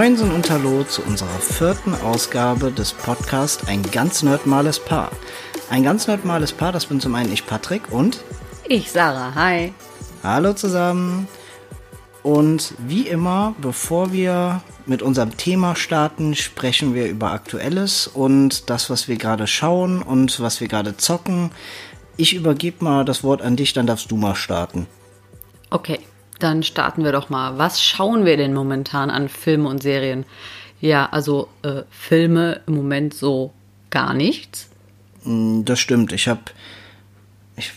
Moinsen und Hallo zu unserer vierten Ausgabe des Podcasts Ein ganz nerdmales Paar. Ein ganz nerdmales Paar, das bin zum einen ich Patrick und Ich Sarah, hi. Hallo zusammen. Und wie immer, bevor wir mit unserem Thema starten, sprechen wir über Aktuelles und das, was wir gerade schauen und was wir gerade zocken. Ich übergebe mal das Wort an dich, dann darfst du mal starten. Okay, dann starten wir doch mal. Was schauen wir denn momentan an Filmen und Serien? Ja, also äh, Filme im Moment so gar nichts. Mm, Das stimmt. Ich habe ich,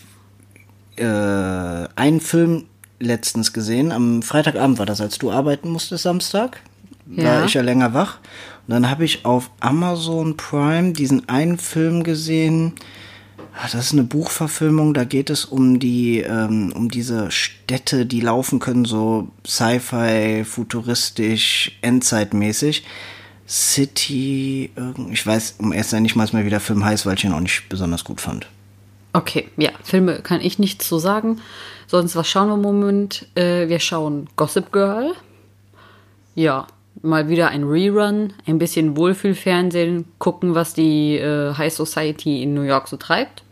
äh, einen Film letztens gesehen. Am Freitagabend war das, als du arbeiten musstest, Samstag. War Ja. ich ja länger wach. Und dann habe ich auf Amazon Prime diesen einen Film gesehen. Ah, Das ist eine Buchverfilmung, da geht es um die, ähm, um diese Städte, die laufen können, so Sci-Fi, futuristisch, Endzeitmäßig. City, ich weiß um erst nicht mal wie der Film heißt, weil ich ihn auch nicht besonders gut fand. Okay, ja, Filme kann ich nichts zu sagen. Sonst, was schauen wir im Moment? Äh, wir schauen Gossip Girl. Ja, mal wieder ein Rerun, ein bisschen Wohlfühlfernsehen, gucken, was die äh, High Society in New York so treibt.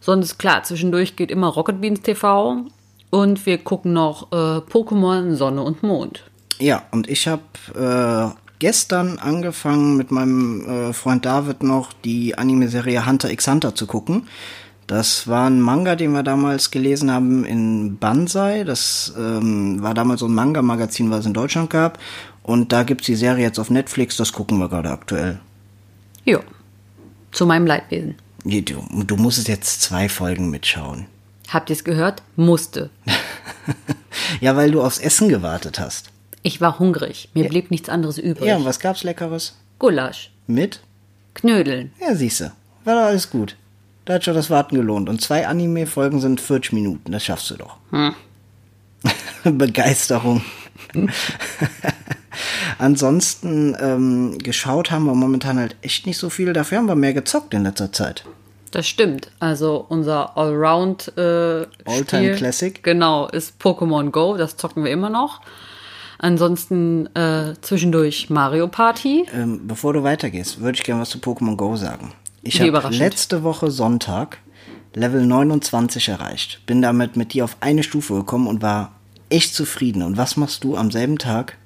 Sonst, klar, zwischendurch geht immer Rocket Beans TV und wir gucken noch äh, Pokémon Sonne und Mond. Ja, und ich habe äh, gestern angefangen mit meinem äh, Freund David noch die Anime-Serie Hunter x Hunter zu gucken. Das war ein Manga, den wir damals gelesen haben in Banzai. Das ähm, war damals so ein Manga-Magazin, was es in Deutschland gab. Und da gibt's die Serie jetzt auf Netflix, das gucken wir gerade aktuell. Ja, zu meinem Leidwesen. Du, du musstest jetzt zwei Folgen mitschauen. Habt ihr es gehört? Musste. Ja, weil du aufs Essen gewartet hast. Ich war hungrig. Mir blieb nichts anderes übrig. Ja, und was gab's Leckeres? Gulasch, Mit? Knödeln. Ja, siehste. War doch alles gut. Da hat schon das Warten gelohnt. Und zwei Anime-Folgen sind 40 Minuten. Das schaffst du doch. Begeisterung. Ansonsten, ähm, geschaut haben wir momentan halt echt nicht so viel. Dafür haben wir mehr gezockt in letzter Zeit. Das stimmt. Also unser Allround äh, All-Time Classic. Genau, ist Pokémon Go. Das zocken wir immer noch. Ansonsten äh, zwischendurch Mario Party. Ähm, bevor du weitergehst, würde ich gerne was zu Pokémon Go sagen. Ich habe letzte Woche Sonntag Level 29 erreicht. Bin damit mit dir auf eine Stufe gekommen und war echt zufrieden. Und was machst du am selben Tag?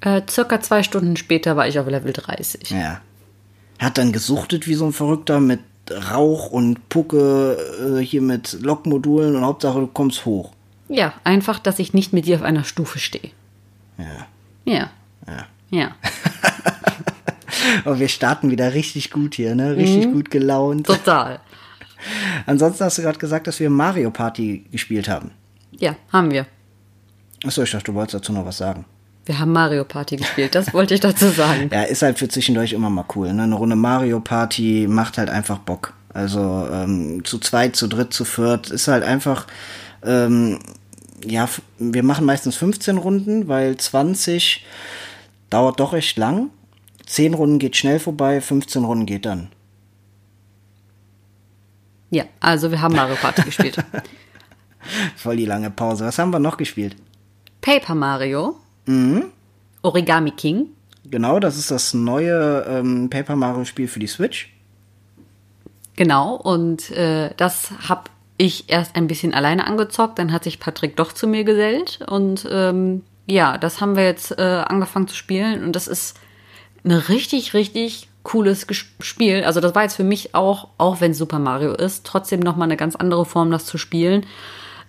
Äh, circa zwei Stunden später war ich auf Level 30. Ja. Hat dann gesuchtet wie so ein Verrückter mit Rauch und Pucke, äh, hier mit Lokmodulen und Hauptsache du kommst hoch. Ja, einfach, dass ich nicht mit dir auf einer Stufe stehe. Ja. Ja. Ja. Ja. Aber wir starten wieder richtig gut hier, ne? Richtig gut gelaunt. Total. Ansonsten hast du gerade gesagt, dass wir Mario Party gespielt haben. Ja, haben wir. Achso, ich dachte, du wolltest dazu noch was sagen. Wir haben Mario Party gespielt. Das wollte ich dazu sagen. Ja, ist halt für zwischendurch immer mal cool. Ne? Eine Runde Mario Party macht halt einfach Bock. Also ähm, zu zweit, zu dritt, zu viert ist halt einfach. Ähm, ja, wir machen meistens 15 Runden, weil 20 dauert doch echt lang. 10 Runden geht schnell vorbei, 15 Runden geht dann. Ja, also wir haben Mario Party gespielt. Voll die lange Pause. Was haben wir noch gespielt? Paper Mario. Origami King. Genau, das ist das neue ähm, Paper Mario Spiel für die Switch. Genau, und äh, das habe ich erst ein bisschen alleine angezockt, dann hat sich Patrick doch zu mir gesellt und ähm, ja, das haben wir jetzt äh, angefangen zu spielen und das ist ein richtig, richtig cooles Spiel. Also das war jetzt für mich auch, auch wenn es Super Mario ist, trotzdem nochmal eine ganz andere Form, das zu spielen.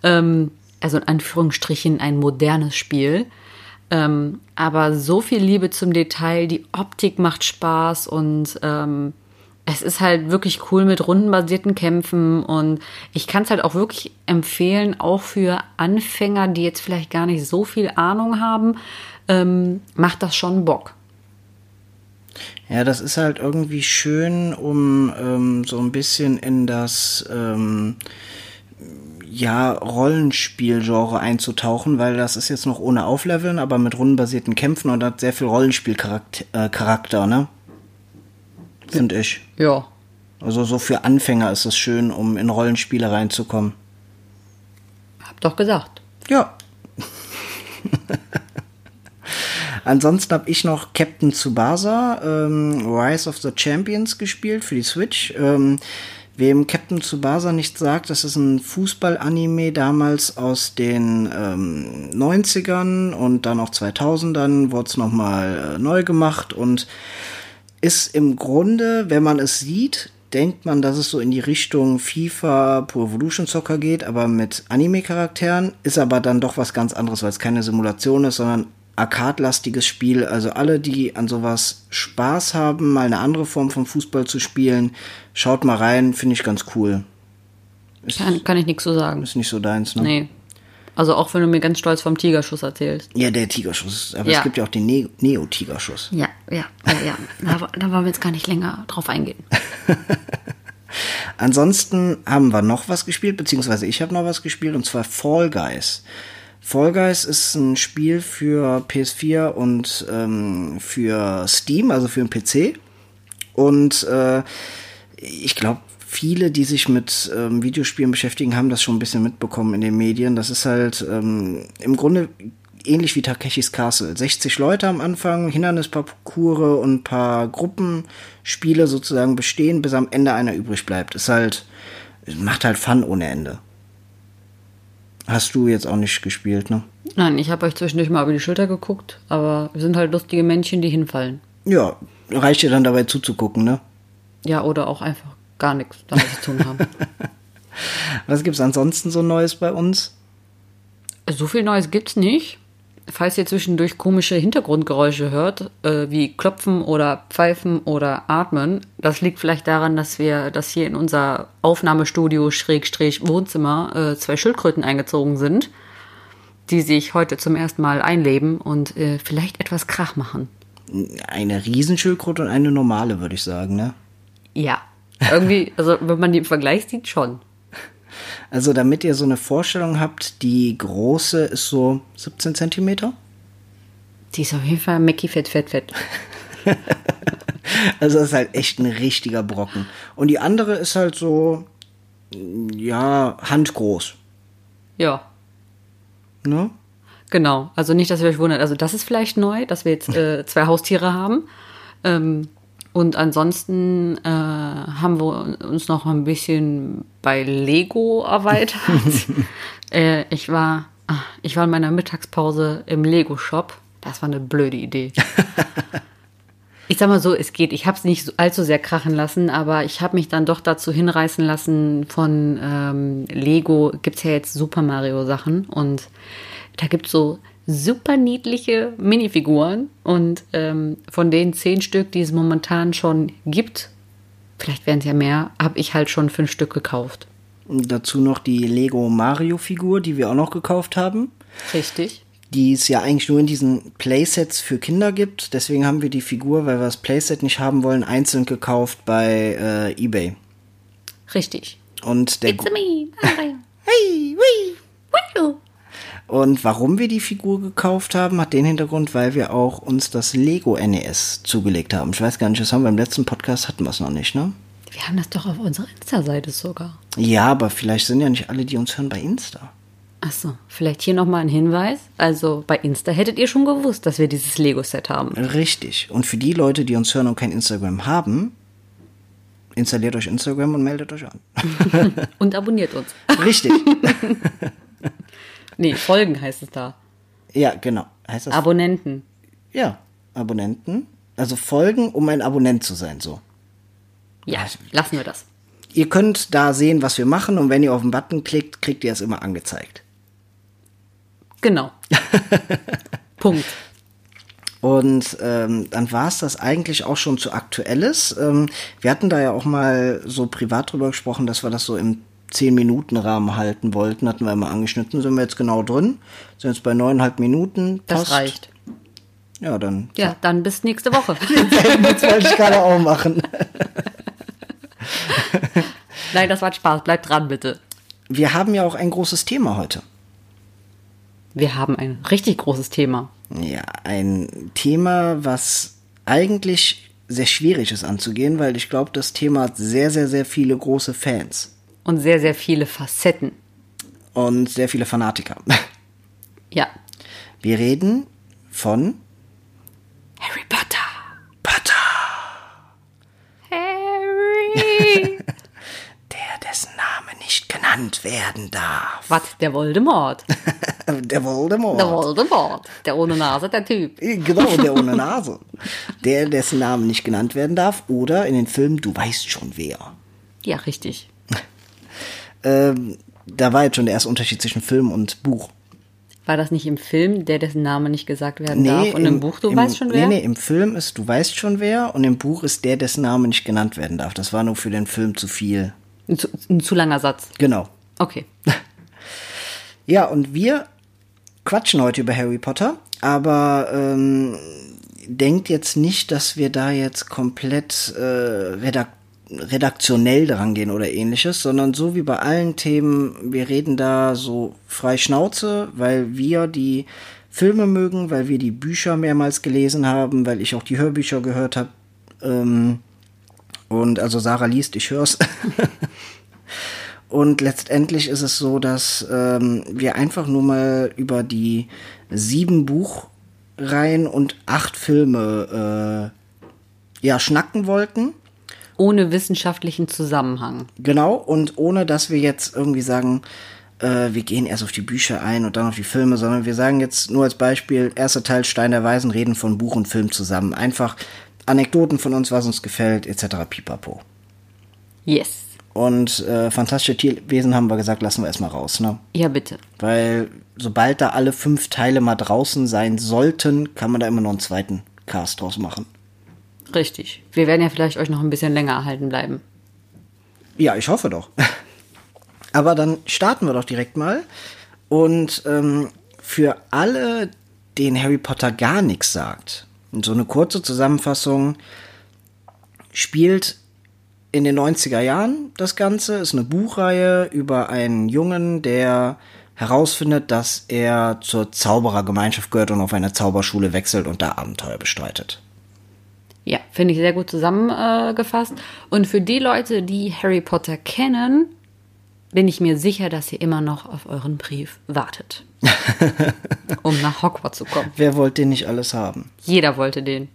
Ähm, also in Anführungsstrichen ein modernes Spiel. Ähm, aber so viel Liebe zum Detail, die Optik macht Spaß und ähm, es ist halt wirklich cool mit rundenbasierten Kämpfen und ich kann es halt auch wirklich empfehlen, auch für Anfänger, die jetzt vielleicht gar nicht so viel Ahnung haben, ähm, macht das schon Bock. Ja, das ist halt irgendwie schön, um ähm, so ein bisschen in das ähm, ja, Rollenspielgenre einzutauchen, weil das ist jetzt noch ohne Aufleveln, aber mit rundenbasierten Kämpfen und hat sehr viel Rollenspielcharakter, äh, ne? Finde ich. Ja. Also so für Anfänger ist es schön, um in Rollenspiele reinzukommen. Hab doch gesagt. Ja. Ansonsten habe ich noch Captain Tsubasa, ähm, Rise of the Champions gespielt für die Switch. Ähm, wem Captain Tsubasa nicht sagt, das ist ein Fußball-Anime damals aus den ähm, 90ern und dann auch 2000ern wurde es nochmal äh, neu gemacht und ist im Grunde, wenn man es sieht, denkt man, dass es so in die Richtung FIFA Pro Evolution Soccer geht, aber mit Anime-Charakteren, ist aber dann doch was ganz anderes, weil es keine Simulation ist, sondern arcade-lastiges Spiel. Also alle, die an sowas Spaß haben, mal eine andere Form von Fußball zu spielen, schaut mal rein, finde ich ganz cool. Ist, kann, kann ich nichts so sagen. Ist nicht so deins, ne? Nee. Also auch wenn du mir ganz stolz vom Tigerschuss erzählst. Ja, der Tigerschuss. Aber Ja. es gibt ja auch den ne Neo-Tigerschuss. Ja, ja, ja, ja. Da, da wollen wir jetzt gar nicht länger drauf eingehen. Ansonsten haben wir noch was gespielt, beziehungsweise ich habe noch was gespielt, und zwar Fall Guys. Fall Guys ist ein Spiel für PS4 und ähm, für Steam, also für den PC. Und äh, ich glaube, viele, die sich mit ähm, Videospielen beschäftigen, haben das schon ein bisschen mitbekommen in den Medien. Das ist halt ähm, im Grunde ähnlich wie Takeshis Castle. 60 Leute am Anfang, Hindernisparcours und ein paar Gruppenspiele sozusagen bestehen, bis am Ende einer übrig bleibt. Ist halt, macht halt Fun ohne Ende. Hast du jetzt auch nicht gespielt, ne? Nein, ich habe euch zwischendurch mal über die Schulter geguckt, aber wir sind halt lustige Männchen, die hinfallen. Ja, reicht dir dann dabei zuzugucken, ne? Ja, oder auch einfach gar nichts damit zu tun haben. Was gibt's ansonsten so Neues bei uns? So viel Neues gibt's nicht. Falls ihr zwischendurch komische Hintergrundgeräusche hört, äh, wie Klopfen oder Pfeifen oder Atmen, das liegt vielleicht daran, dass wir, dass hier in unser Aufnahmestudio Schrägstrich Wohnzimmer äh, zwei Schildkröten eingezogen sind, die sich heute zum ersten Mal einleben und äh, vielleicht etwas Krach machen. Eine Riesenschildkröte und eine normale, würde ich sagen, ne? Ja. Irgendwie, also wenn man die im Vergleich sieht, schon. Also damit ihr so eine Vorstellung habt, die große ist so 17 Zentimeter. Die ist auf jeden Fall Mackie fett, fett, fett. Also das ist halt echt ein richtiger Brocken. Und die andere ist halt so, ja, handgroß. Ja. Ne? Genau, also nicht, dass ihr euch wundert. Also das ist vielleicht neu, dass wir jetzt äh, zwei Haustiere haben. Ähm, und ansonsten äh, haben wir uns noch ein bisschen bei Lego erweitert. äh, ich war, ah, ich war in meiner Mittagspause im Lego-Shop. Das war eine blöde Idee. Ich sag mal so, es geht. Ich habe es nicht allzu sehr krachen lassen, aber ich habe mich dann doch dazu hinreißen lassen. Von ähm, Lego gibt's ja jetzt Super Mario Sachen und da gibt's so super niedliche Minifiguren und ähm, von den zehn Stück, die es momentan schon gibt, vielleicht werden es ja mehr, habe ich halt schon fünf Stück gekauft. Dazu noch die Lego Mario Figur, die wir auch noch gekauft haben. Richtig. Die es ja eigentlich nur in diesen Playsets für Kinder gibt. Deswegen haben wir die Figur, weil wir das Playset nicht haben wollen, einzeln gekauft bei äh, eBay. Richtig. Und der It's me, Mario. hey, wii. Woo. Und warum wir die Figur gekauft haben, hat den Hintergrund, weil wir auch uns das Lego NES zugelegt haben. Ich weiß gar nicht, das haben wir im letzten Podcast hatten wir es noch nicht, ne? Wir haben das doch auf unserer Insta-Seite sogar. Ja, aber vielleicht sind ja nicht alle, die uns hören, bei Insta. Achso, vielleicht hier nochmal ein Hinweis. Also bei Insta hättet ihr schon gewusst, dass wir dieses Lego-Set haben. Richtig. Und für die Leute, die uns hören und kein Instagram haben, installiert euch Instagram und meldet euch an. Und abonniert uns. Richtig. Nee, Folgen heißt es da. ja, genau. Heißt das? Abonnenten. ja, Abonnenten. Also folgen, um ein Abonnent zu sein, so. Ja, lassen wir das. Ihr könnt da sehen, was wir machen und wenn ihr auf den Button klickt, kriegt ihr es immer angezeigt. Genau. Punkt. Und ähm, dann war es das eigentlich auch schon zu Aktuelles. Ähm, wir hatten da ja auch mal so privat drüber gesprochen, dass wir das so im 10-Minuten-Rahmen halten wollten. Hatten wir mal angeschnitten, sind wir jetzt genau drin. Sind jetzt bei neuneinhalb Minuten. Das Passt. reicht. Ja, dann. Ja, dann bis nächste Woche. Jetzt wollte ich gerade auch machen. Nein, das war Spaß. Bleibt dran, bitte. Wir haben ja auch ein großes Thema heute. Wir haben ein richtig großes Thema. Ja, ein Thema, was eigentlich sehr schwierig ist anzugehen, weil ich glaube, das Thema hat sehr, sehr, sehr viele große Fans und sehr, sehr viele Facetten. Und sehr viele Fanatiker. Ja. Wir reden von Harry Potter. Potter. Harry. der, dessen Name nicht genannt werden darf. Was? Der Voldemort. der Voldemort. Der Voldemort. Der ohne Nase, der Typ. Äh, genau, der ohne Nase. der, dessen Name nicht genannt werden darf. Oder in den Filmen, Du weißt schon wer. Ja, richtig. Ähm, da war jetzt schon der erste Unterschied zwischen Film und Buch. War das nicht im Film, der dessen Name nicht gesagt werden darf? Und im, Buch, du im, weißt schon wer? Nee, nee, im Film ist, du weißt schon wer. Und im Buch ist der, dessen Name nicht genannt werden darf. Das war nur für den Film zu viel. Ein zu, ein zu langer Satz. Genau. Okay. Ja, und wir quatschen heute über Harry Potter, aber ähm, denkt jetzt nicht, dass wir da jetzt komplett äh, redak redaktionell dran gehen oder ähnliches, sondern so wie bei allen Themen, wir reden da so frei Schnauze, weil wir die Filme mögen, weil wir die Bücher mehrmals gelesen haben, weil ich auch die Hörbücher gehört habe. Ähm, und also Sarah liest, ich hör's. Und letztendlich ist es so, dass ähm, wir einfach nur mal über die sieben Buchreihen und acht Filme äh, ja schnacken wollten. Ohne wissenschaftlichen Zusammenhang. Genau, und ohne dass wir jetzt irgendwie sagen, äh, wir gehen erst auf die Bücher ein und dann auf die Filme, sondern wir sagen jetzt nur als Beispiel, erster Teil Stein der Weisen, reden von Buch und Film zusammen. Einfach Anekdoten von uns, was uns gefällt, etc. pipapo. Yes. Und äh, fantastische Tierwesen haben wir gesagt, lassen wir erstmal raus, ne? Ja, bitte. Weil sobald da alle fünf Teile mal draußen sein sollten, kann man da immer noch einen zweiten Cast draus machen. Richtig. Wir werden ja vielleicht euch noch ein bisschen länger erhalten bleiben. Ja, ich hoffe doch. Aber dann starten wir doch direkt mal. Und ähm, für alle, denen Harry Potter gar nichts sagt, so eine kurze Zusammenfassung spielt in den 90er Jahren das Ganze, ist eine Buchreihe über einen Jungen, der herausfindet, dass er zur Zauberergemeinschaft gehört und auf eine Zauberschule wechselt und da Abenteuer bestreitet. Ja, finde ich sehr gut zusammengefasst. Und für die Leute, die Harry Potter kennen, bin ich mir sicher, dass ihr immer noch auf euren Brief wartet. um nach Hogwarts zu kommen. Wer wollte den nicht alles haben? Jeder wollte den.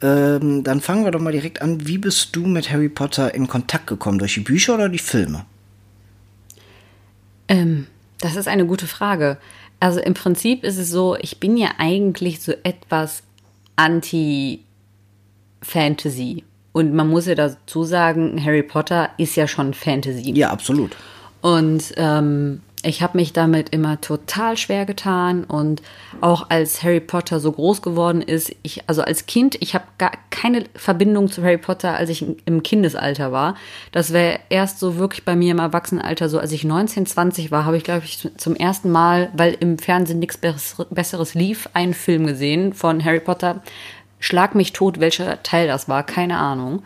Ähm, dann fangen wir doch mal direkt an. Wie bist du mit Harry Potter in Kontakt gekommen? Durch die Bücher oder die Filme? Ähm, das ist eine gute Frage. Also im Prinzip ist es so, ich bin ja eigentlich so etwas anti-Fantasy. Und man muss ja dazu sagen, Harry Potter ist ja schon Fantasy. Ja, absolut. Und ähm, ich habe mich damit immer total schwer getan und auch als Harry Potter so groß geworden ist, ich also als Kind, ich habe gar keine Verbindung zu Harry Potter, als ich im Kindesalter war. Das wäre erst so wirklich bei mir im Erwachsenenalter so, als ich 19, 20 war, habe ich glaube ich zum ersten Mal, weil im Fernsehen nichts besseres lief, einen Film gesehen von Harry Potter. Schlag mich tot, welcher Teil das war, keine Ahnung.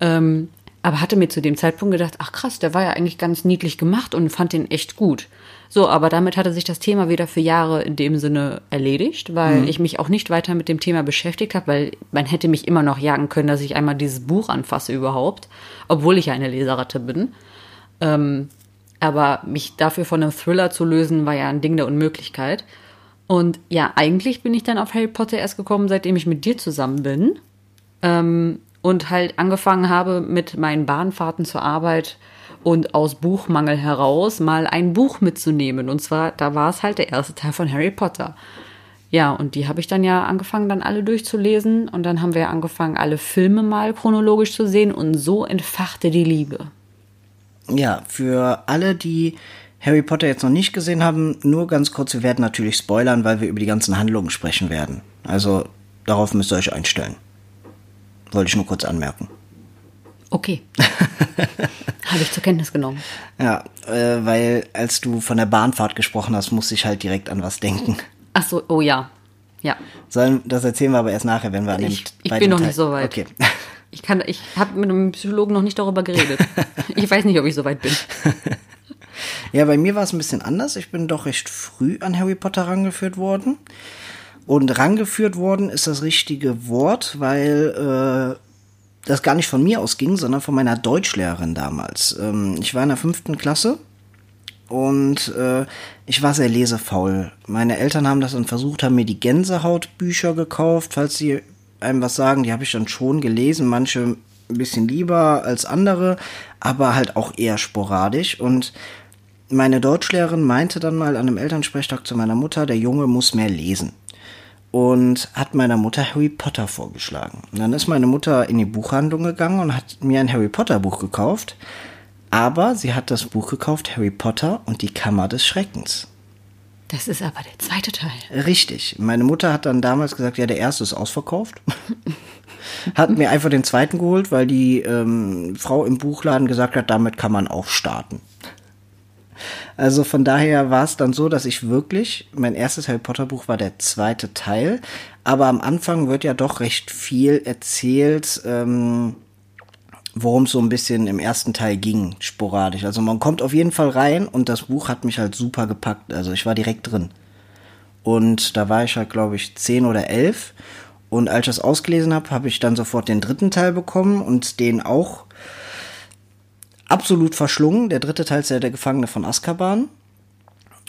Ähm, aber hatte mir zu dem Zeitpunkt gedacht, ach krass, der war ja eigentlich ganz niedlich gemacht und fand den echt gut. So, aber damit hatte sich das Thema wieder für Jahre in dem Sinne erledigt, weil mhm. ich mich auch nicht weiter mit dem Thema beschäftigt habe, weil man hätte mich immer noch jagen können, dass ich einmal dieses Buch anfasse überhaupt, obwohl ich ja eine Leseratte bin. Ähm, aber mich dafür von einem Thriller zu lösen, war ja ein Ding der Unmöglichkeit. Und ja, eigentlich bin ich dann auf Harry Potter erst gekommen, seitdem ich mit dir zusammen bin. Ähm, und halt angefangen habe mit meinen Bahnfahrten zur Arbeit und aus Buchmangel heraus mal ein Buch mitzunehmen. Und zwar, da war es halt der erste Teil von Harry Potter. Ja, und die habe ich dann ja angefangen, dann alle durchzulesen. Und dann haben wir angefangen, alle Filme mal chronologisch zu sehen. Und so entfachte die Liebe. Ja, für alle, die Harry Potter jetzt noch nicht gesehen haben, nur ganz kurz, wir werden natürlich spoilern, weil wir über die ganzen Handlungen sprechen werden. Also darauf müsst ihr euch einstellen. Wollte ich nur kurz anmerken. Okay. Habe ich zur Kenntnis genommen. Ja, äh, weil als du von der Bahnfahrt gesprochen hast, musste ich halt direkt an was denken. Ach so, oh ja. Ja. Sollen, das erzählen wir aber erst nachher, wenn wir an dem Ich, ich bin noch Teil nicht so weit. Okay. Ich, kann, ich habe mit einem Psychologen noch nicht darüber geredet. ich weiß nicht, ob ich so weit bin. ja, bei mir war es ein bisschen anders. Ich bin doch recht früh an Harry Potter rangeführt worden. Und rangeführt worden ist das richtige Wort, weil äh, das gar nicht von mir ausging, sondern von meiner Deutschlehrerin damals. Ähm, ich war in der fünften Klasse und äh, ich war sehr lesefaul. Meine Eltern haben das dann versucht, haben mir die Gänsehautbücher gekauft, falls sie einem was sagen. Die habe ich dann schon gelesen, manche ein bisschen lieber als andere, aber halt auch eher sporadisch. Und meine Deutschlehrerin meinte dann mal an einem Elternsprechtag zu meiner Mutter, der Junge muss mehr lesen. Und hat meiner Mutter Harry Potter vorgeschlagen. Und dann ist meine Mutter in die Buchhandlung gegangen und hat mir ein Harry Potter Buch gekauft. Aber sie hat das Buch gekauft, Harry Potter und die Kammer des Schreckens. Das ist aber der zweite Teil. Richtig. Meine Mutter hat dann damals gesagt, ja, der erste ist ausverkauft. hat mir einfach den zweiten geholt, weil die ähm, Frau im Buchladen gesagt hat, damit kann man auch starten. Also von daher war es dann so, dass ich wirklich, mein erstes Harry Potter Buch war der zweite Teil, aber am Anfang wird ja doch recht viel erzählt, ähm, worum es so ein bisschen im ersten Teil ging, sporadisch. Also man kommt auf jeden Fall rein und das Buch hat mich halt super gepackt. Also ich war direkt drin. Und da war ich halt, glaube ich, zehn oder elf. Und als ich das ausgelesen habe, habe ich dann sofort den dritten Teil bekommen und den auch absolut verschlungen. Der dritte Teil ist ja der Gefangene von Azkaban.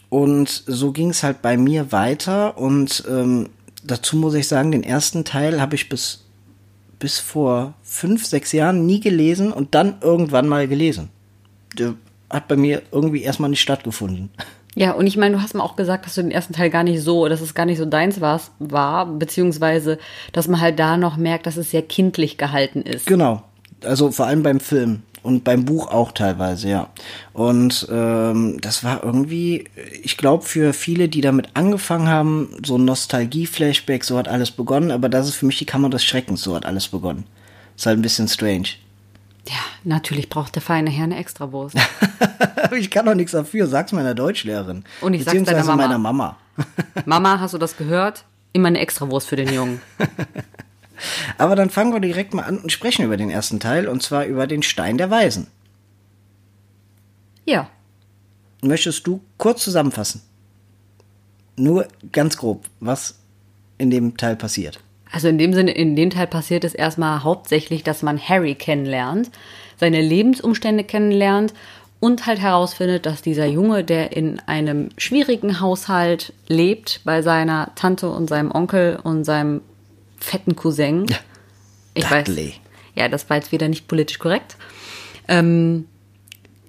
Und so ging es halt bei mir weiter. Und ähm, dazu muss ich sagen, den ersten Teil habe ich bis bis vor fünf, sechs Jahren nie gelesen und dann irgendwann mal gelesen. Der hat bei mir irgendwie erstmal nicht stattgefunden. Ja, und ich meine, du hast mir auch gesagt, dass du den ersten Teil gar nicht so, dass es gar nicht so deins war, war, beziehungsweise, dass man halt da noch merkt, dass es sehr kindlich gehalten ist. Genau. Also vor allem beim Film und beim Buch auch teilweise, ja. Und ähm, das war irgendwie, ich glaube, für viele, die damit angefangen haben, so Nostalgie-Flashback, so hat alles begonnen, aber das ist für mich die Kammer des Schreckens, so hat alles begonnen. Ist halt ein bisschen strange. Ja, natürlich braucht der feine Herr eine Extrawurst. ich kann doch nichts dafür, sag's meiner Deutschlehrerin. Und ich sag's deiner Mama. meiner Mama. Mama, hast du das gehört? Immer eine Extrawurst für den Jungen. Aber dann fangen wir direkt mal an und sprechen über den ersten Teil, und zwar über den Stein der Weisen. Ja. Möchtest du kurz zusammenfassen? Nur ganz grob, was in dem Teil passiert. Also in dem Sinne, in dem Teil passiert es erstmal hauptsächlich, dass man Harry kennenlernt, seine Lebensumstände kennenlernt und halt herausfindet, dass dieser Junge, der in einem schwierigen Haushalt lebt, bei seiner Tante und seinem Onkel und seinem fetten Cousin. Ja. Ich Dudley. weiß. Ja, das war jetzt wieder nicht politisch korrekt. Ähm,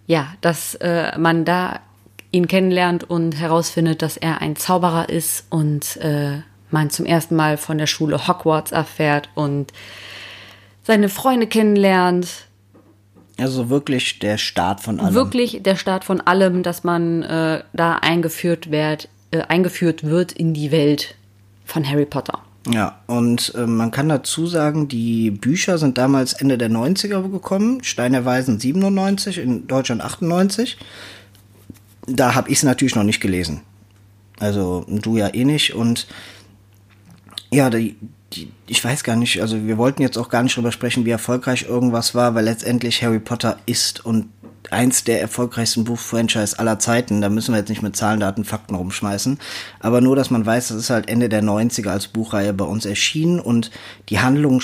ja, dass äh, man da ihn kennenlernt und herausfindet, dass er ein Zauberer ist und äh, man zum ersten Mal von der Schule Hogwarts erfährt und seine Freunde kennenlernt. Also wirklich der Start von allem. Wirklich der Start von allem, dass man äh, da eingeführt wird, äh, eingeführt wird in die Welt von Harry Potter. Ja, und äh, man kann dazu sagen, die Bücher sind damals Ende der 90er gekommen, Stein der Weisen 97, in Deutschland 98. Da habe ich es natürlich noch nicht gelesen. Also du ja eh nicht. Und ja, die, die, ich weiß gar nicht, also wir wollten jetzt auch gar nicht drüber sprechen, wie erfolgreich irgendwas war, weil letztendlich Harry Potter ist und eins der erfolgreichsten Buchfranchise aller Zeiten. Da müssen wir jetzt nicht mit Zahlen, Daten, Fakten rumschmeißen. Aber nur, dass man weiß, das ist halt Ende der 90er als Buchreihe bei uns erschienen und die Handlung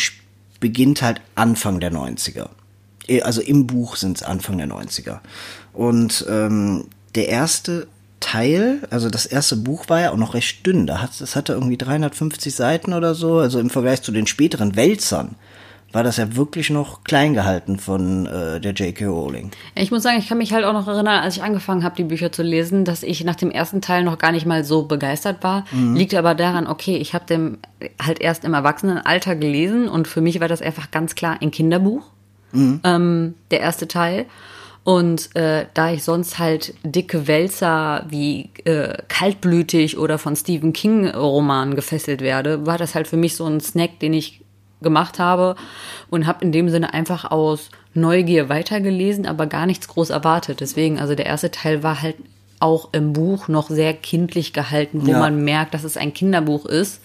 beginnt halt Anfang der 90er. Eh, also im Buch sind es Anfang der 90er. Und ähm, der erste Teil, also das erste Buch war ja auch noch recht dünn. Das hatte irgendwie 350 Seiten oder so. Also im Vergleich zu den späteren Wälzern war das ja wirklich noch klein gehalten von äh, der J.K. Rowling. Ich muss sagen, ich kann mich halt auch noch erinnern, als ich angefangen habe, die Bücher zu lesen, dass ich nach dem ersten Teil noch gar nicht mal so begeistert war. Mhm. Liegt aber daran, okay, ich habe den halt erst im Erwachsenenalter gelesen und für mich war das einfach ganz klar ein Kinderbuch, mhm. ähm, der erste Teil. Und äh, da ich sonst halt dicke Wälzer wie äh, kaltblütig oder von Stephen King Roman gefesselt werde, war das halt für mich so ein Snack, den ich gemacht habe und habe in dem Sinne einfach aus Neugier weitergelesen, aber gar nichts groß erwartet. Deswegen, also der erste Teil war halt auch im Buch noch sehr kindlich gehalten, wo ja. man merkt, dass es ein Kinderbuch ist.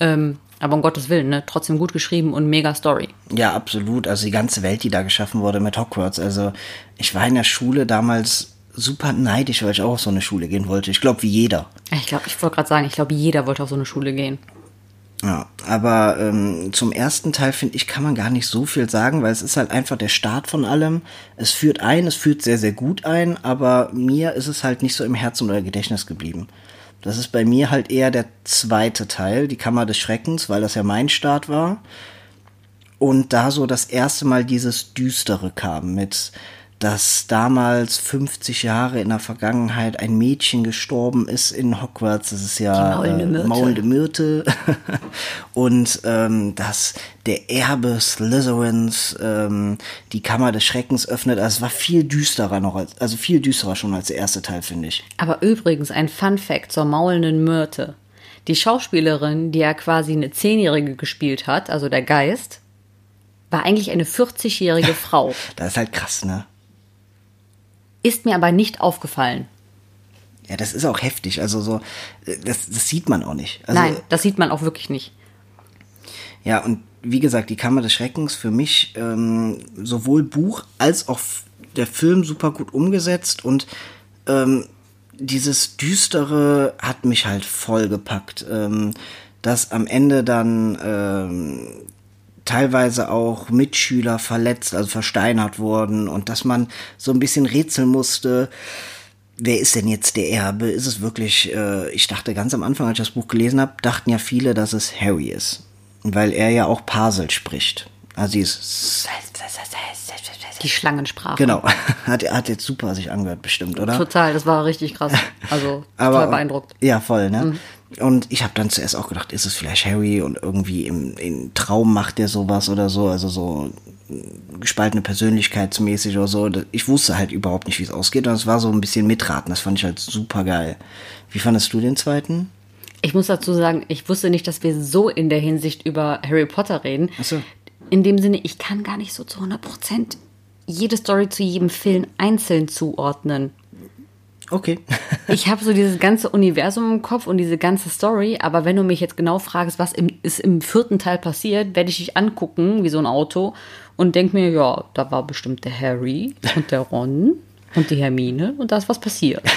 Ähm, aber um Gottes Willen, ne? trotzdem gut geschrieben und mega Story. Ja, absolut. Also die ganze Welt, die da geschaffen wurde mit Hogwarts. Also ich war in der Schule damals super neidisch, weil ich auch auf so eine Schule gehen wollte. Ich glaube, wie jeder. Ich glaube, ich wollte gerade sagen, ich glaube, jeder wollte auf so eine Schule gehen. Ja, aber ähm, zum ersten Teil finde ich, kann man gar nicht so viel sagen, weil es ist halt einfach der Start von allem. Es führt ein, es führt sehr, sehr gut ein, aber mir ist es halt nicht so im Herzen oder Gedächtnis geblieben. Das ist bei mir halt eher der zweite Teil, die Kammer des Schreckens, weil das ja mein Start war. und da so das erste Mal dieses Düstere kam mit dass damals 50 Jahre in der Vergangenheit ein Mädchen gestorben ist in Hogwarts. Das ist ja maulende Myrte. Äh, maulende Myrte. und ähm, dass der Erbe Slytherins ähm, die Kammer des Schreckens öffnet. Also es war viel düsterer noch, als, also viel düsterer schon als der erste Teil, finde ich. Aber übrigens ein Fun Fact zur maulenden Myrte. Die Schauspielerin, die ja quasi eine Zehnjährige gespielt hat, also der Geist, war eigentlich eine 40-jährige Frau. Das ist halt krass, ne? Ist mir aber nicht aufgefallen. Ja, das ist auch heftig. Also so, das, das sieht man auch nicht. Also, Nein, das sieht man auch wirklich nicht. Ja, und wie gesagt, die Kammer des Schreckens für mich ähm, sowohl Buch als auch der Film super gut umgesetzt und ähm, dieses Düstere hat mich halt voll gepackt. Ähm, dass am Ende dann ähm, teilweise auch Mitschüler verletzt, also versteinert wurden und dass man so ein bisschen rätseln musste, wer ist denn jetzt der Erbe? Ist es wirklich, äh, ich dachte ganz am Anfang, als ich das Buch gelesen habe, dachten ja viele, dass es Harry ist. Weil er ja auch Parsel spricht. Also dieses Die Schlangensprache. Genau. Hat, hat jetzt super sich angehört, bestimmt, oder? Total, das war richtig krass. Also Aber, total beeindruckt. Ja, voll, ne? Und ich habe dann zuerst auch gedacht, ist es vielleicht Harry und irgendwie im, im Traum macht der sowas oder so, also so gespaltene Persönlichkeitsmäßig oder so. Ich wusste halt überhaupt nicht, wie es ausgeht und es war so ein bisschen mitraten. Das fand ich halt super geil. Wie fandest du den zweiten? Ich muss dazu sagen, ich wusste nicht, dass wir so in der Hinsicht über Harry Potter reden. Ach so. In dem Sinne, ich kann gar nicht so zu 100 Prozent jede Story zu jedem Film einzeln zuordnen. Okay. Ich habe so dieses ganze Universum im Kopf und diese ganze Story, aber wenn du mich jetzt genau fragst, was im, ist im vierten Teil passiert, werde ich dich angucken wie so ein Auto und denk mir, ja, da war bestimmt der Harry und der Ron und die Hermine und da ist was passiert.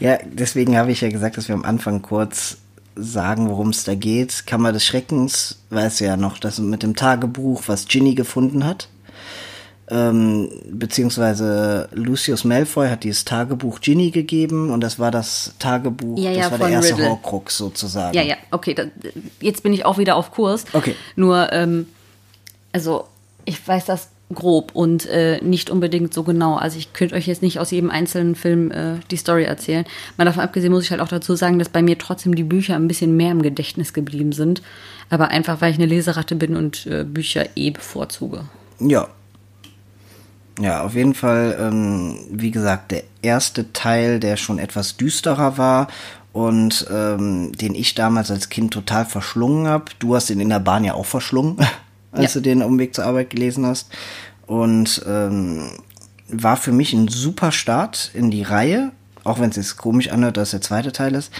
Ja, deswegen habe ich ja gesagt, dass wir am Anfang kurz sagen, worum es da geht. Kammer des Schreckens, weiß ja noch, das mit dem Tagebuch, was Ginny gefunden hat. Ähm, beziehungsweise Lucius Malfoy hat dieses Tagebuch Ginny gegeben und das war das Tagebuch, Ja, ja, das war der erste Riddle. Horcrux sozusagen. Ja, ja, okay, da, jetzt bin ich auch wieder auf Kurs. Okay. Nur, ähm, also ich weiß das grob und äh, nicht unbedingt so genau. Also ich könnte euch jetzt nicht aus jedem einzelnen Film äh, die Story erzählen. Mal davon abgesehen muss ich halt auch dazu sagen, dass bei mir trotzdem die Bücher ein bisschen mehr im Gedächtnis geblieben sind. Aber einfach, weil ich eine Leseratte bin und äh, Bücher eh bevorzuge. Ja. Ja, auf jeden Fall, ähm, wie gesagt, der erste Teil, der schon etwas düsterer war und ähm, den ich damals als Kind total verschlungen habe. Du hast ihn in der Bahn ja auch verschlungen, als Ja. du den auf dem Weg zur Arbeit gelesen hast. Und ähm, war für mich ein super Start in die Reihe, auch wenn es jetzt komisch anhört, dass der zweite Teil ist.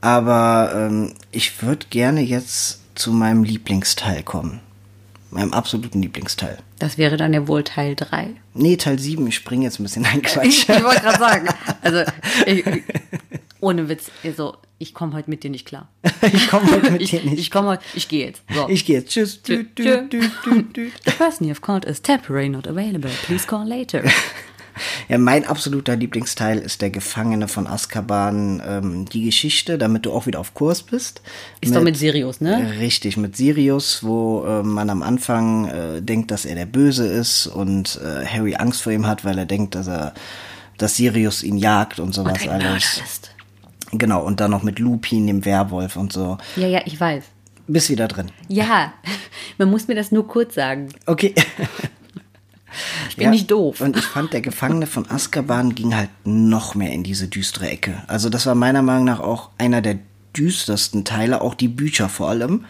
Aber ähm, ich würde gerne jetzt zu meinem Lieblingsteil kommen. Meinem absoluten Lieblingsteil. Das wäre dann ja wohl Teil 3. Nee, Teil 7, ich springe jetzt ein bisschen ein Ich, ich wollte gerade sagen, also ich, ohne Witz, also ich komme heute mit dir nicht klar. ich komme heute mit Ich, dir nicht. ich komme heute, ich gehe jetzt. So. Ich gehe jetzt. Tschüss. Dü, dü, dü. The person you've called is temporary not available. Please call later. Ja, mein absoluter Lieblingsteil ist der Gefangene von Azkaban, ähm, die Geschichte, damit du auch wieder auf Kurs bist. Ist doch mit Sirius, ne? Richtig, mit Sirius, wo äh, man am Anfang äh, denkt, dass er der Böse ist und äh, Harry Angst vor ihm hat, weil er denkt, dass er, dass Sirius ihn jagt und sowas Und ein Mörder alles. ist. Genau, und dann noch mit Lupin, dem Werwolf und so. Ja, ja, ich weiß. Bist wieder drin. Ja, man muss mir das nur kurz sagen. Okay. Ich bin nicht doof. Und ich fand, der Gefangene von Azkaban ging halt noch mehr in diese düstere Ecke. Also das war meiner Meinung nach auch einer der düstersten Teile, auch die Bücher vor allem.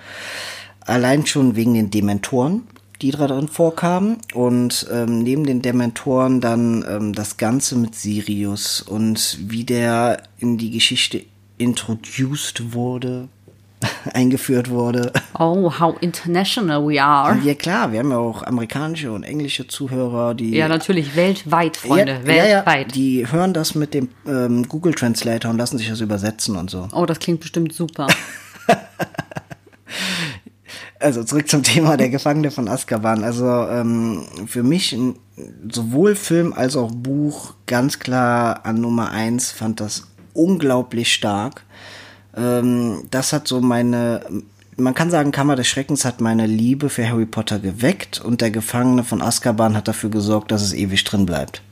Allein schon wegen den Dementoren, die drin vorkamen. Und ähm, neben den Dementoren dann ähm, das Ganze mit Sirius und wie der in die Geschichte introduced wurde, eingeführt wurde. Oh, how international we are. Ja klar, wir haben ja auch amerikanische und englische Zuhörer, die Ja, natürlich, weltweit, Freunde, ja, weltweit. Ja, die hören das mit dem ähm, Google Translator und lassen sich das übersetzen und so. Oh, das klingt bestimmt super. Also zurück zum Thema der Gefangene von Azkaban. Also ähm, für mich sowohl Film als auch Buch ganz klar an Nummer eins fand das unglaublich stark. Ähm, das hat so meine man kann sagen, Kammer des Schreckens hat meine Liebe für Harry Potter geweckt und der Gefangene von Azkaban hat dafür gesorgt, dass es ewig drin bleibt.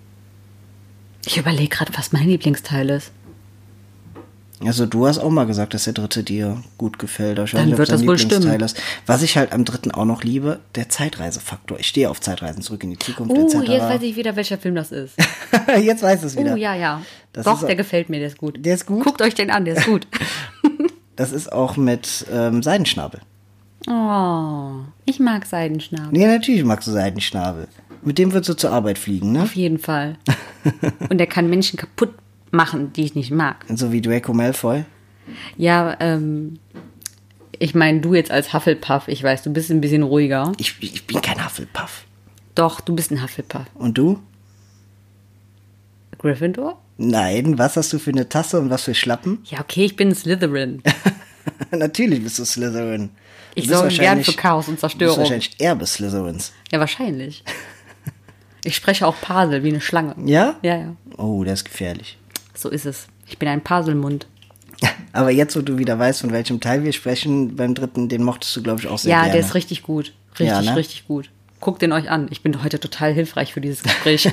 Ich überlege gerade, was mein Lieblingsteil ist. Also du hast auch mal gesagt, dass der dritte dir gut gefällt. Ich Dann nicht, wird das wohl stimmen. ist. Was ich halt am dritten auch noch liebe, der Zeitreisefaktor. Ich stehe auf Zeitreisen zurück in die Zukunft Oh, etc. jetzt weiß ich wieder, welcher Film das ist. jetzt weiß es wieder. Oh, ja, ja. Das Doch, der gefällt mir, der ist gut. Der ist gut? Guckt euch den an, der ist gut. Das ist auch mit ähm, Seidenschnabel. oh, ich mag Seidenschnabel. Nee, natürlich magst du Seidenschnabel. Mit dem würdest du zur Arbeit fliegen, ne? Auf jeden Fall. Und der kann Menschen kaputt machen, die ich nicht mag. So wie Draco Malfoy. Ja, ähm, ich meine, du jetzt als Hufflepuff, ich weiß, du bist ein bisschen ruhiger. Ich, ich bin kein Hufflepuff. Doch, du bist ein Hufflepuff. Und du? Gryffindor? Nein, was hast du für eine Tasse und was für Schlappen? Ja, okay, ich bin ein Slytherin. Natürlich bist du Slytherin. Du Ich sorge gern für Chaos und Du bist Zerstörung. wahrscheinlich Erbe Slytherins. Ja, wahrscheinlich. Ich spreche auch Pasel wie eine Schlange. Ja? Ja, ja. Oh, der ist gefährlich. So ist es. Ich bin ein Paselmund. Aber jetzt, wo du wieder weißt, von welchem Teil wir sprechen, beim dritten, den mochtest du, glaube ich, auch sehr Ja, gerne. der ist richtig gut. Richtig, Ja, ne? richtig gut. Guckt den euch an. Ich bin heute total hilfreich für dieses Gespräch.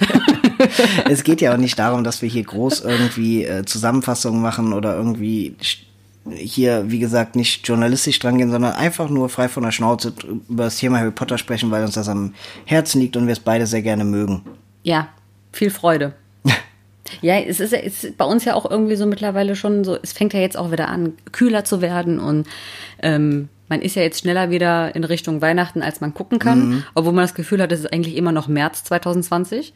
es geht ja auch nicht darum, dass wir hier groß irgendwie äh, Zusammenfassungen machen oder irgendwie hier, wie gesagt, nicht journalistisch dran gehen, sondern einfach nur frei von der Schnauze über das Thema Harry Potter sprechen, weil uns das am Herzen liegt und wir es beide sehr gerne mögen. ja, viel Freude. Ja, es ist, es ist bei uns ja auch irgendwie so mittlerweile schon so, es fängt ja jetzt auch wieder an, kühler zu werden und ähm, man ist ja jetzt schneller wieder in Richtung Weihnachten, als man gucken kann, obwohl man das Gefühl hat, es ist eigentlich immer noch März 2020.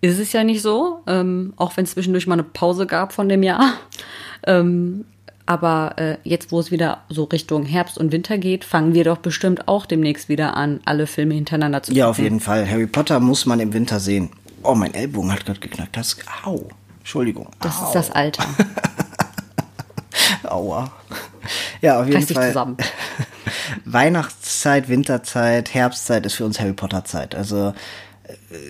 Ist es ja nicht so, ähm, auch wenn es zwischendurch mal eine Pause gab von dem Jahr. Ähm, aber äh, jetzt, wo es wieder so Richtung Herbst und Winter geht, fangen wir doch bestimmt auch demnächst wieder an, alle Filme hintereinander zu gucken. Ja, auf jeden Fall. Harry Potter muss man im Winter sehen. Oh, mein Ellbogen hat gerade geknackt. Das, au. Entschuldigung. Das au. ist das Alter. Aua. Ja, auf jeden Reiß Fall. zusammen. Weihnachtszeit, Winterzeit, Herbstzeit ist für uns Harry Potter Zeit. Also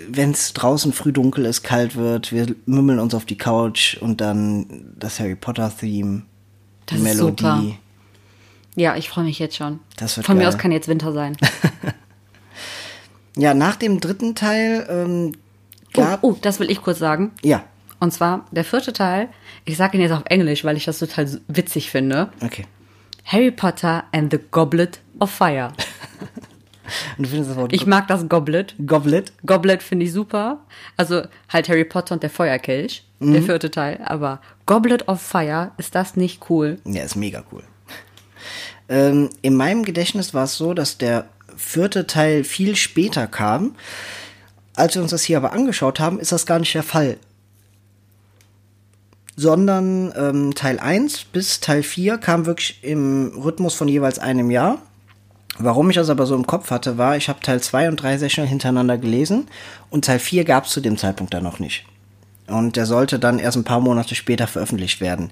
wenn es draußen früh dunkel ist, kalt wird, wir mümmeln uns auf die Couch und dann das Harry Potter Theme, die Das ist Melodie. super. Ja, ich freue mich jetzt schon. Das wird Von mir geil. aus kann jetzt Winter sein. Ja, nach dem dritten Teil ähm, gab Oh, oh, das will ich kurz sagen. ja, Und zwar der vierte Teil. Ich sage ihn jetzt auf Englisch, weil ich das total witzig finde. okay. Harry Potter and the Goblet of Fire. Und du findest das Wort Ich mag das Goblet. Goblet? Goblet finde ich super. Also halt Harry Potter und der Feuerkelch, der vierte Teil. Aber Goblet of Fire, ist das nicht cool? Ja, ist mega cool. Ähm, in meinem Gedächtnis war es so, dass der vierte Teil viel später kam. Als wir uns das hier aber angeschaut haben, ist das gar nicht der Fall. Sondern ähm, Teil 1 bis Teil 4 kam wirklich im Rhythmus von jeweils einem Jahr. Warum ich das aber so im Kopf hatte, war, ich habe Teil 2 und 3 sehr schnell hintereinander gelesen und Teil 4 gab es zu dem Zeitpunkt dann noch nicht. Und der sollte dann erst ein paar Monate später veröffentlicht werden.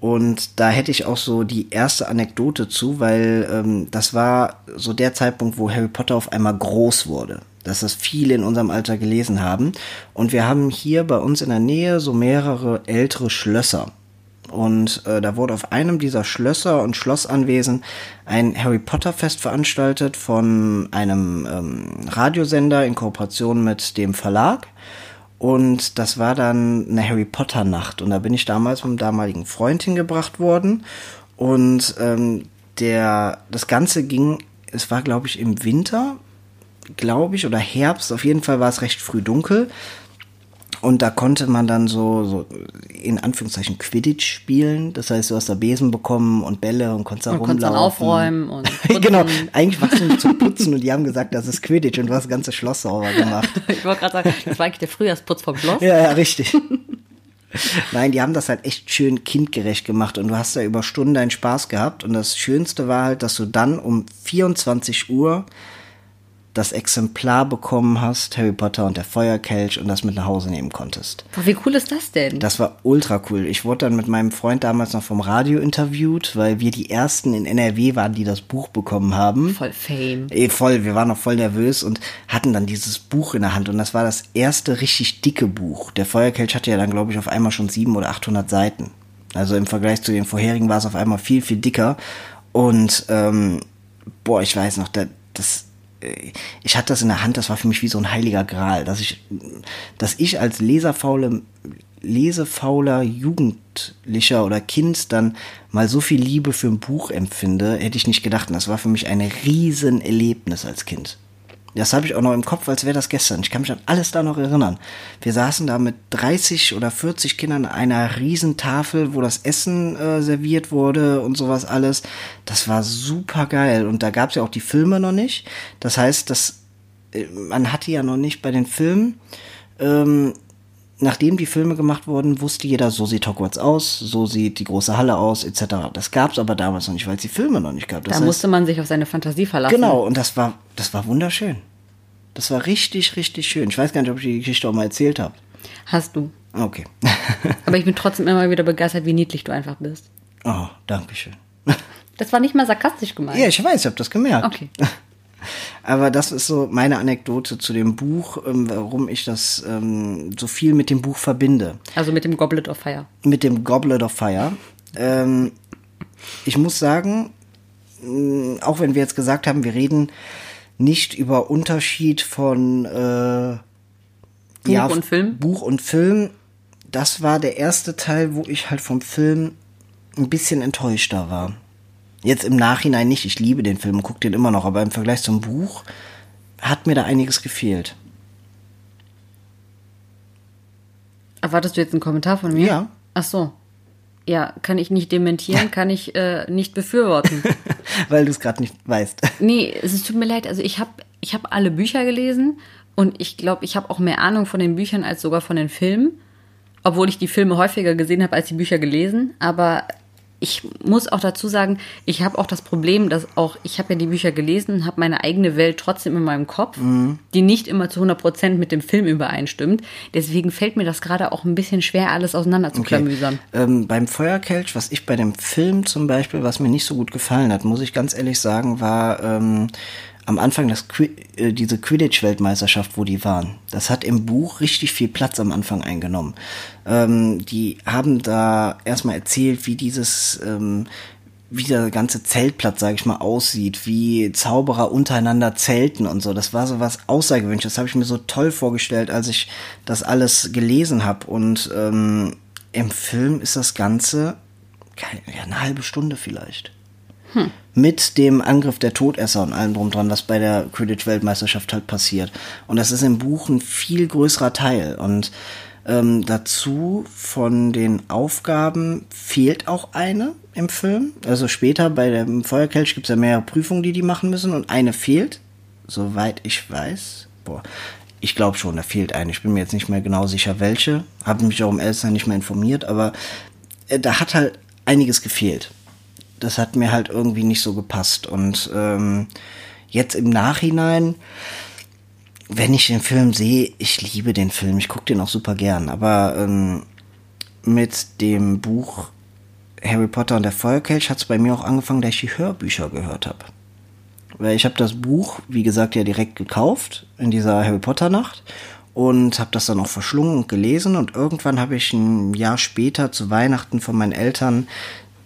Und da hätte ich auch so die erste Anekdote zu, weil ähm, das war so der Zeitpunkt, wo Harry Potter auf einmal groß wurde. Dass das viele in unserem Alter gelesen haben. Und wir haben hier bei uns in der Nähe so mehrere ältere Schlösser. Und äh, da wurde auf einem dieser Schlösser und Schlossanwesen ein Harry Potter Fest veranstaltet von einem ähm, Radiosender in Kooperation mit dem Verlag. Und das war dann eine Harry Potter Nacht. Und da bin ich damals mit einem damaligen Freund hingebracht worden. Und ähm, der, das Ganze ging, es war glaube ich im Winter, glaube ich, oder Herbst. Auf jeden Fall war es recht früh dunkel. Und da konnte man dann so, so in Anführungszeichen Quidditch spielen. Das heißt, du hast da Besen bekommen und Bälle und konntest da Und konntest dann rumlaufen. aufräumen und genau, eigentlich warst du nur zu putzen und die haben gesagt, das ist Quidditch und du hast das ganze Schloss sauber gemacht. Ich wollte gerade sagen, das war eigentlich der Frühjahrsputz vom Schloss. Ja, ja, richtig. Nein, die haben das halt echt schön kindgerecht gemacht und du hast da über Stunden deinen Spaß gehabt und das Schönste war halt, dass du dann um 24 Uhr das Exemplar bekommen hast, Harry Potter und der Feuerkelch und das mit nach Hause nehmen konntest. Boah, wie cool ist das denn? Das war ultra cool. Ich wurde dann mit meinem Freund damals noch vom Radio interviewt, weil wir die ersten in NRW waren, die das Buch bekommen haben. Voll Fame. Eh, voll, wir waren noch voll nervös und hatten dann dieses Buch in der Hand und das war das erste richtig dicke Buch. Der Feuerkelch hatte ja dann, glaube ich, auf einmal schon sieben oder 800 Seiten. Also im Vergleich zu den vorherigen war es auf einmal viel, viel dicker und ähm, boah, ich weiß noch, da, das, ich hatte das in der Hand, das war für mich wie so ein heiliger Gral, dass ich, dass ich als leserfaule, lesefauler Jugendlicher oder Kind dann mal so viel Liebe für ein Buch empfinde, hätte ich nicht gedacht. Und das war für mich ein Riesenerlebnis als Kind. Das habe ich auch noch im Kopf, als wäre das gestern. Ich kann mich an alles da noch erinnern. Wir saßen da mit 30 oder 40 Kindern an einer Riesentafel, wo das Essen äh, serviert wurde und sowas alles. Das war super geil. Und da gab es ja auch die Filme noch nicht. Das heißt, das, äh, man hatte ja noch nicht bei den Filmen, ähm, nachdem die Filme gemacht wurden, wusste jeder, so sieht Hogwarts aus, so sieht die große Halle aus, etc. Das gab es aber damals noch nicht, weil es die Filme noch nicht gab. Das Da heißt, musste man sich auf seine Fantasie verlassen. Genau, und das war, das war wunderschön. Das war richtig, richtig schön. Ich weiß gar nicht, ob ich die Geschichte auch mal erzählt habe. Hast du. Okay. Aber ich bin trotzdem immer wieder begeistert, wie niedlich du einfach bist. Oh, danke schön. Das war nicht mal sarkastisch gemeint. Ja, ich weiß, ich habe das gemerkt. Okay. Aber das ist so meine Anekdote zu dem Buch, ähm, warum ich das ähm, so viel mit dem Buch verbinde. Also mit dem Goblet of Fire. Mit dem Goblet of Fire. Ähm, ich muss sagen, auch wenn wir jetzt gesagt haben, wir reden nicht über Unterschied von äh, Buch und Film? Buch und Film. Das war der erste Teil, wo ich halt vom Film ein bisschen enttäuschter war. Jetzt im Nachhinein nicht. Ich liebe den Film und gucke den immer noch, aber im Vergleich zum Buch hat mir da einiges gefehlt. Erwartest du jetzt einen Kommentar von mir? Ja. Ach so. Ja, kann ich nicht dementieren, kann ich äh, nicht befürworten. Weil du es gerade nicht weißt. Nee, es tut mir leid. Also ich habe ich hab alle Bücher gelesen und ich glaube, ich habe auch mehr Ahnung von den Büchern als sogar von den Filmen. Obwohl ich die Filme häufiger gesehen habe als die Bücher gelesen. Aber ich muss auch dazu sagen, ich habe auch das Problem, dass auch, ich habe ja die Bücher gelesen, habe meine eigene Welt trotzdem in meinem Kopf, die nicht immer zu 100% mit dem Film übereinstimmt. Deswegen fällt mir das gerade auch ein bisschen schwer, alles auseinander zu klamüsern. Ähm, beim Feuerkelch, was ich bei dem Film zum Beispiel, was mir nicht so gut gefallen hat, muss ich ganz ehrlich sagen, war ähm, am Anfang das Qui äh, diese Quidditch-Weltmeisterschaft, wo die waren. Das hat im Buch richtig viel Platz am Anfang eingenommen. Ähm, die haben da erstmal erzählt, wie dieses ähm, wie der ganze Zeltplatz, sage ich mal, aussieht, wie Zauberer untereinander zelten und so. Das war so was Außergewöhnliches. Das habe ich mir so toll vorgestellt, als ich das alles gelesen habe. Und ähm, im Film ist das Ganze keine, ja, eine halbe Stunde vielleicht. Mit dem Angriff der Todesser und allem drum dran, was bei der Quidditch-Weltmeisterschaft halt passiert. Und das ist im Buch ein viel größerer Teil. Und ähm, dazu von den Aufgaben fehlt auch eine im Film. Also später bei dem Feuerkelch gibt es ja mehrere Prüfungen, die die machen müssen und eine fehlt, soweit ich weiß. Boah, ich glaube schon, da fehlt eine. Ich bin mir jetzt nicht mehr genau sicher, welche. Habe mich auch um Elster nicht mehr informiert, aber äh, da hat halt einiges gefehlt. Das hat mir halt irgendwie nicht so gepasst. Und ähm, jetzt im Nachhinein wenn ich den Film sehe, ich liebe den Film, ich gucke den auch super gern, aber ähm, mit dem Buch Harry Potter und der Feuerkelch hat es bei mir auch angefangen, dass ich die Hörbücher gehört habe. Weil ich habe das Buch, wie gesagt, ja direkt gekauft in dieser Harry Potter Nacht und habe das dann auch verschlungen und gelesen und irgendwann habe ich ein Jahr später zu Weihnachten von meinen Eltern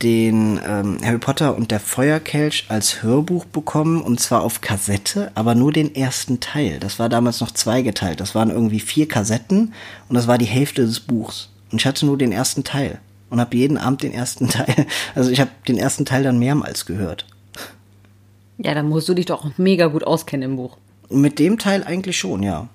den ähm, Harry Potter und der Feuerkelch als Hörbuch bekommen und zwar auf Kassette, aber nur den ersten Teil. Das war damals noch zweigeteilt. Das waren irgendwie vier Kassetten und das war die Hälfte des Buchs. Und ich hatte nur den ersten Teil und habe jeden Abend den ersten Teil. Also ich habe den ersten Teil dann mehrmals gehört. Ja, dann musst du dich doch mega gut auskennen im Buch. Mit dem Teil eigentlich schon, ja.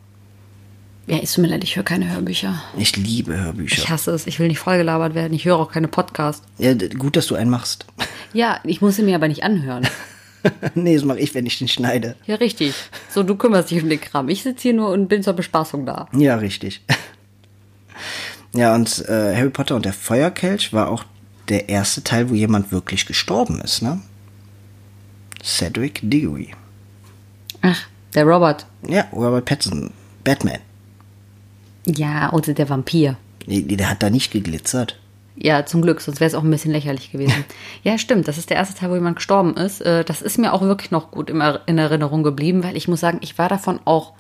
Ja, ist mir leid, ich höre keine Hörbücher. Ich liebe Hörbücher. Ich hasse es. Ich will nicht vollgelabert werden. Ich höre auch keine Podcasts. Ja, gut, dass du einen machst. Ja, ich muss sie mir aber nicht anhören. nee, das mache ich, wenn ich den schneide. Ja, richtig. So, du kümmerst dich um den Kram. Ich sitze hier nur und bin zur Bespaßung da. Ja, richtig. Ja, und äh, Harry Potter und der Feuerkelch war auch der erste Teil, wo jemand wirklich gestorben ist, ne? Cedric Diggory. Ach, der Robert. Ja, Robert Pattinson. Batman. Ja, oder der Vampir. Nee, Der hat da nicht geglitzert. Ja, zum Glück, sonst wäre es auch ein bisschen lächerlich gewesen. ja, stimmt, das ist der erste Teil, wo jemand gestorben ist. Äh, Das ist mir auch wirklich noch gut in Erinnerung geblieben, weil ich muss sagen, ich war davon auch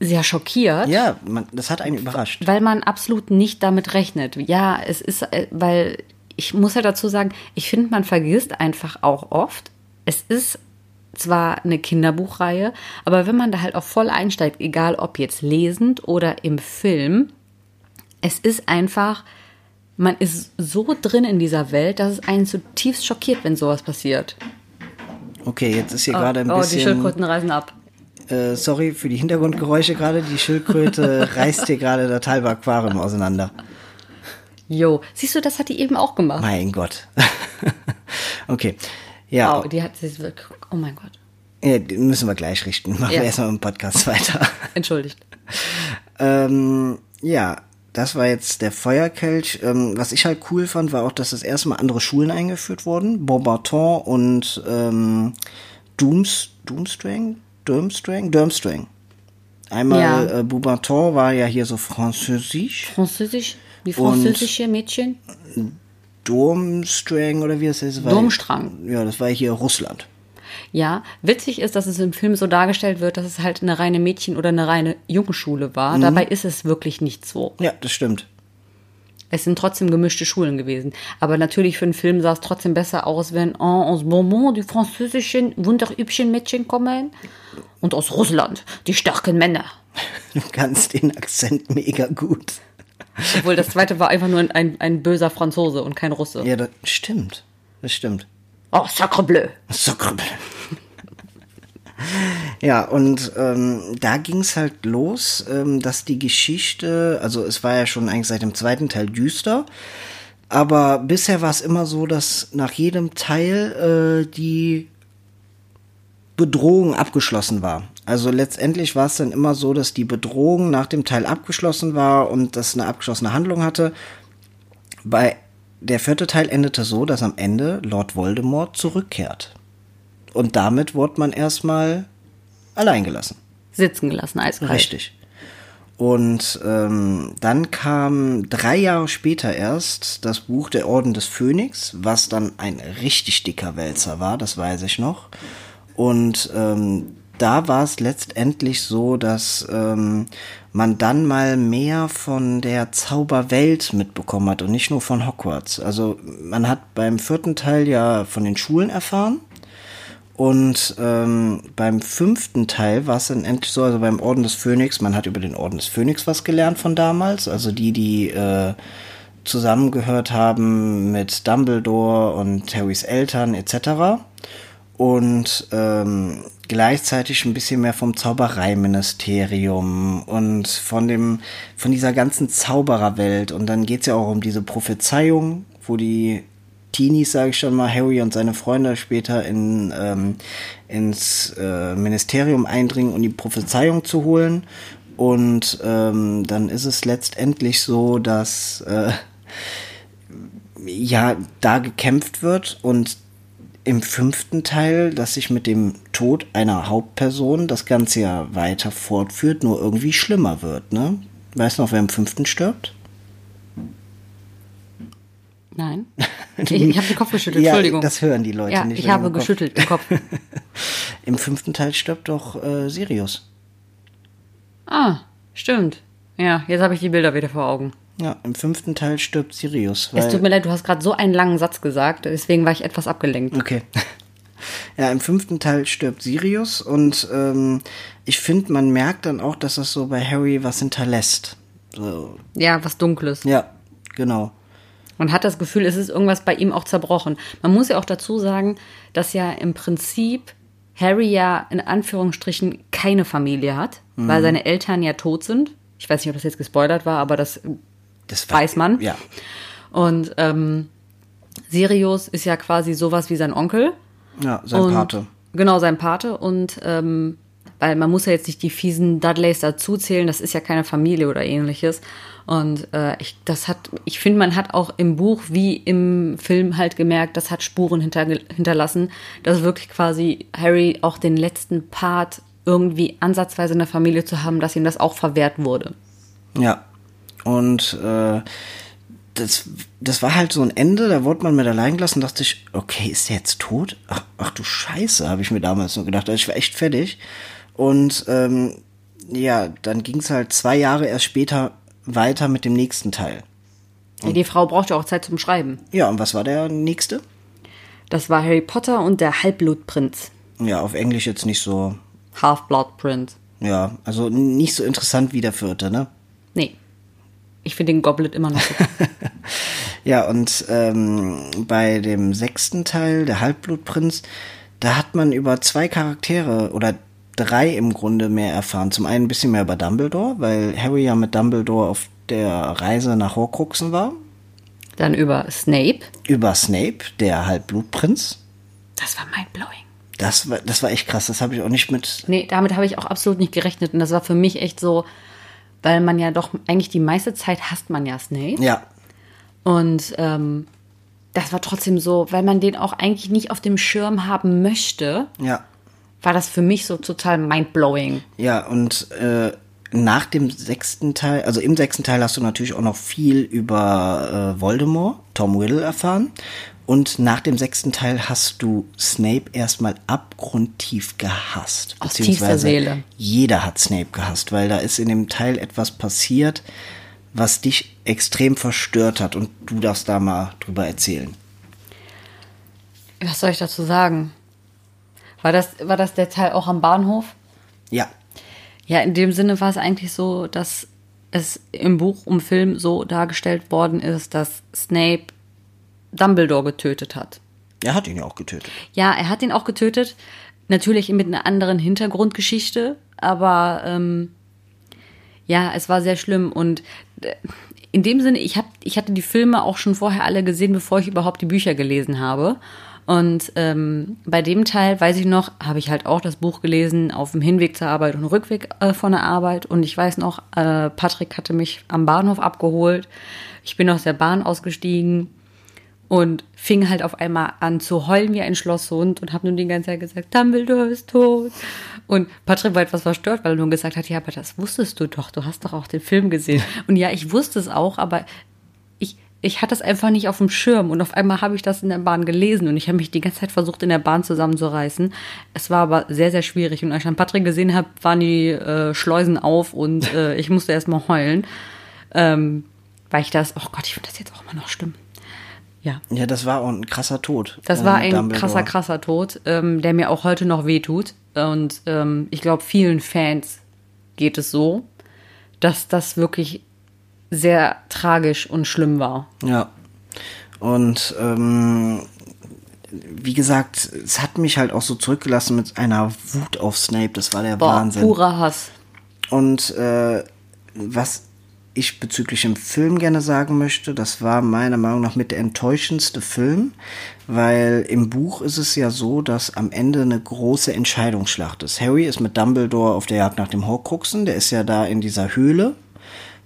sehr schockiert. Ja, man, das hat einen überrascht. Weil man absolut nicht damit rechnet. Ja, es ist, äh, weil ich muss ja dazu sagen, ich finde, man vergisst einfach auch oft, es ist zwar eine Kinderbuchreihe, aber wenn man da halt auch voll einsteigt, egal ob jetzt lesend oder im Film, es ist einfach, man ist so drin in dieser Welt, dass es einen zutiefst schockiert, wenn sowas passiert. Okay, jetzt ist hier gerade ein oh, die bisschen. Schildkröten reisen ab. Äh, sorry für die Hintergrundgeräusche gerade. Die Schildkröte reißt hier gerade das halbe Aquarium auseinander. Jo, siehst du, das hat die eben auch gemacht. Mein Gott. okay. Ja. Oh, die hat sich wirklich, oh mein Gott. ja, die müssen wir gleich richten. Machen Ja. wir erstmal im Podcast weiter. Entschuldigt. Ähm, ja, das war jetzt der Feuerkelch. Ähm, was ich halt cool fand, war auch, dass das erste Mal andere Schulen eingeführt wurden. Beaubaton und ähm, Dooms, Doomstrang? Durmstrang? Durmstrang. Einmal Ja. äh, Beaubaton war ja hier so französisch. Französisch, die französische Mädchen. Durmstrang oder wie es heißt. war- Durmstrang. Ja, das war hier Russland. Ja, witzig ist, dass es im Film so dargestellt wird, dass es halt eine reine Mädchen- oder eine reine Jungenschule war. Mhm. Dabei ist es wirklich nicht so. Ja, das stimmt. Es sind trotzdem gemischte Schulen gewesen. Aber natürlich für einen Film sah es trotzdem besser aus, wenn en, aus Beaumont die französischen wunderübchen Mädchen kommen und aus Russland die starken Männer. Du kannst den Akzent mega gut. Obwohl das zweite war einfach nur ein, ein böser Franzose und kein Russe. Ja, das stimmt. Das stimmt. Oh, sacre bleu. Sacre bleu. Ja, und ähm, da ging's halt los, ähm, dass die Geschichte, also es war ja schon eigentlich seit dem zweiten Teil düster, aber bisher war es immer so, dass nach jedem Teil äh, die Bedrohung abgeschlossen war. Also letztendlich war es dann immer so, dass die Bedrohung nach dem Teil abgeschlossen war und das eine abgeschlossene Handlung hatte. Bei der vierte Teil endete so, dass am Ende Lord Voldemort zurückkehrt. Und damit wurde man erstmal allein gelassen. Sitzen gelassen, eiskalt. Richtig. Und ähm, dann kam drei Jahre später erst das Buch Der Orden des Phönix, was dann ein richtig dicker Wälzer war, das weiß ich noch. Und ähm, da war es letztendlich so, dass ähm, man dann mal mehr von der Zauberwelt mitbekommen hat und nicht nur von Hogwarts. Also man hat beim vierten Teil ja von den Schulen erfahren. Und ähm, beim fünften Teil war es dann endlich so, also beim Orden des Phönix, man hat über den Orden des Phönix was gelernt von damals, also die, die äh, zusammengehört haben mit Dumbledore und Harrys Eltern etc. Und ähm, gleichzeitig ein bisschen mehr vom Zaubereiministerium und von dem, von dieser ganzen Zaubererwelt. Und dann geht's ja auch um diese Prophezeiung, wo die Teenies, sage ich schon mal, Harry und seine Freunde später in, ähm, ins äh, Ministerium eindringen, um die Prophezeiung zu holen. Und ähm, dann ist es letztendlich so, dass äh, ja da gekämpft wird und im fünften Teil, dass sich mit dem Tod einer Hauptperson das Ganze ja weiter fortführt, nur irgendwie schlimmer wird, ne? Weißt du noch, wer im fünften stirbt? Nein. Ich, ich habe den Kopf geschüttelt, Ja, Entschuldigung. das hören die Leute ja, nicht, Ich habe geschüttelt im Kopf. Im fünften Teil stirbt doch äh, Sirius. Ah, stimmt. Ja, jetzt habe ich die Bilder wieder vor Augen. Ja, im fünften Teil stirbt Sirius. Es tut mir leid, du hast gerade so einen langen Satz gesagt, deswegen war ich etwas abgelenkt. okay. Ja, im fünften Teil stirbt Sirius und ähm, ich finde, man merkt dann auch, dass das so bei Harry was hinterlässt. So, Ja, was Dunkles. ja, genau. Man hat das Gefühl, es ist irgendwas bei ihm auch zerbrochen. Man muss ja auch dazu sagen, dass ja im Prinzip Harry ja in Anführungsstrichen keine Familie hat, Mhm. weil seine Eltern ja tot sind. Ich weiß nicht, ob das jetzt gespoilert war, aber das Das war- weiß man. Ja, Und ähm, Sirius ist ja quasi sowas wie sein Onkel. ja sein und, Pate. Genau, sein Pate. Und ähm, weil man muss ja jetzt nicht die fiesen Dudleys dazuzählen, das ist ja keine Familie oder ähnliches. Und äh, ich, das hat, ich finde, man hat auch im Buch wie im Film halt gemerkt, das hat Spuren hinter, hinterlassen, dass wirklich quasi Harry auch den letzten Part irgendwie ansatzweise in der Familie zu haben, dass ihm das auch verwehrt wurde. Ja. Und äh, das, das war halt so ein Ende, da wurde man mit allein gelassen, dachte ich, okay, ist der jetzt tot? Ach, ach du Scheiße, habe ich mir damals nur gedacht. Also ich war echt fertig. Und ähm, ja, dann ging es halt zwei Jahre erst später weiter mit dem nächsten Teil. Die Frau braucht ja auch Zeit zum Schreiben. Ja, und was war der nächste? Das war Harry Potter und der Halbblutprinz. Ja, auf Englisch jetzt nicht so, Half-Blood Prince. ja, also nicht so interessant wie der vierte, ne? Ich finde den Goblet immer noch gut. Ja, und ähm, bei dem sechsten Teil, der Halbblutprinz, da hat man über zwei Charaktere oder drei im Grunde mehr erfahren. Zum einen ein bisschen mehr über Dumbledore, weil Harry ja mit Dumbledore auf der Reise nach Horcruxen war. Dann über Snape. Über Snape, der Halbblutprinz. Das war mindblowing. Das war, das war echt krass, das habe ich auch nicht mit. Nee, damit habe ich auch absolut nicht gerechnet. Und das war für mich echt so, weil man ja doch eigentlich die meiste Zeit hasst man ja Snape. Ja, Und ähm, das war trotzdem so, weil man den auch eigentlich nicht auf dem Schirm haben möchte, ja. war das für mich so total mindblowing. Ja, und äh, nach dem sechsten Teil, also im sechsten Teil hast du natürlich auch noch viel über äh, Voldemort, Tom Riddle erfahren. Und nach dem sechsten Teil hast du Snape erstmal abgrundtief gehasst. Aus Beziehungsweise tiefster Seele. Jeder hat Snape gehasst, weil da ist in dem Teil etwas passiert, was dich extrem verstört hat. Und du darfst da mal drüber erzählen. Was soll ich dazu sagen? War das, war das der Teil auch am Bahnhof? Ja, Ja, in dem Sinne war es eigentlich so, dass es im Buch, im Film so dargestellt worden ist, dass Snape Dumbledore getötet hat. er hat ihn ja auch getötet. Ja, er hat ihn auch getötet. Natürlich mit einer anderen Hintergrundgeschichte, aber ähm, ja, es war sehr schlimm. Und äh, in dem Sinne, ich, hab, ich hatte die Filme auch schon vorher alle gesehen, bevor ich überhaupt die Bücher gelesen habe. Und ähm, bei dem Teil, weiß ich noch, habe ich halt auch das Buch gelesen auf dem Hinweg zur Arbeit und Rückweg äh, von der Arbeit. Und ich weiß noch, äh, Patrick hatte mich am Bahnhof abgeholt. Ich bin aus der Bahn ausgestiegen und fing halt auf einmal an zu heulen wie ein Schlosshund und habe nur die ganze Zeit gesagt, Dumbledore ist tot. Und Patrick war etwas verstört, weil er nur gesagt hat, ja, aber das wusstest du doch, du hast doch auch den Film gesehen. Und ja, ich wusste es auch, aber ich, ich hatte es einfach nicht auf dem Schirm und auf einmal habe ich das in der Bahn gelesen und ich habe mich die ganze Zeit versucht, in der Bahn zusammenzureißen. Es war aber sehr, sehr schwierig und als ich dann Patrick gesehen habe, waren die äh, Schleusen auf und äh, ich musste erstmal heulen, ähm, weil ich das, oh Gott, ich finde das jetzt auch immer noch schlimm. Ja, Ja, das war auch ein krasser Tod. das war mit ein Dumbledore. krasser, krasser Tod, ähm, der mir auch heute noch wehtut. Und ähm, ich glaube, vielen Fans geht es so, dass das wirklich sehr tragisch und schlimm war. Ja. Und ähm, wie gesagt, es hat mich halt auch so zurückgelassen mit einer Wut auf Snape. Das war der Boah, Wahnsinn. purer Hass. Und äh, was ich bezüglich dem Film gerne sagen möchte, das war meiner Meinung nach mit der enttäuschendste Film, weil im Buch ist es ja so, dass am Ende eine große Entscheidungsschlacht ist. Harry ist mit Dumbledore auf der Jagd nach dem Horcruxen, der ist ja da in dieser Höhle,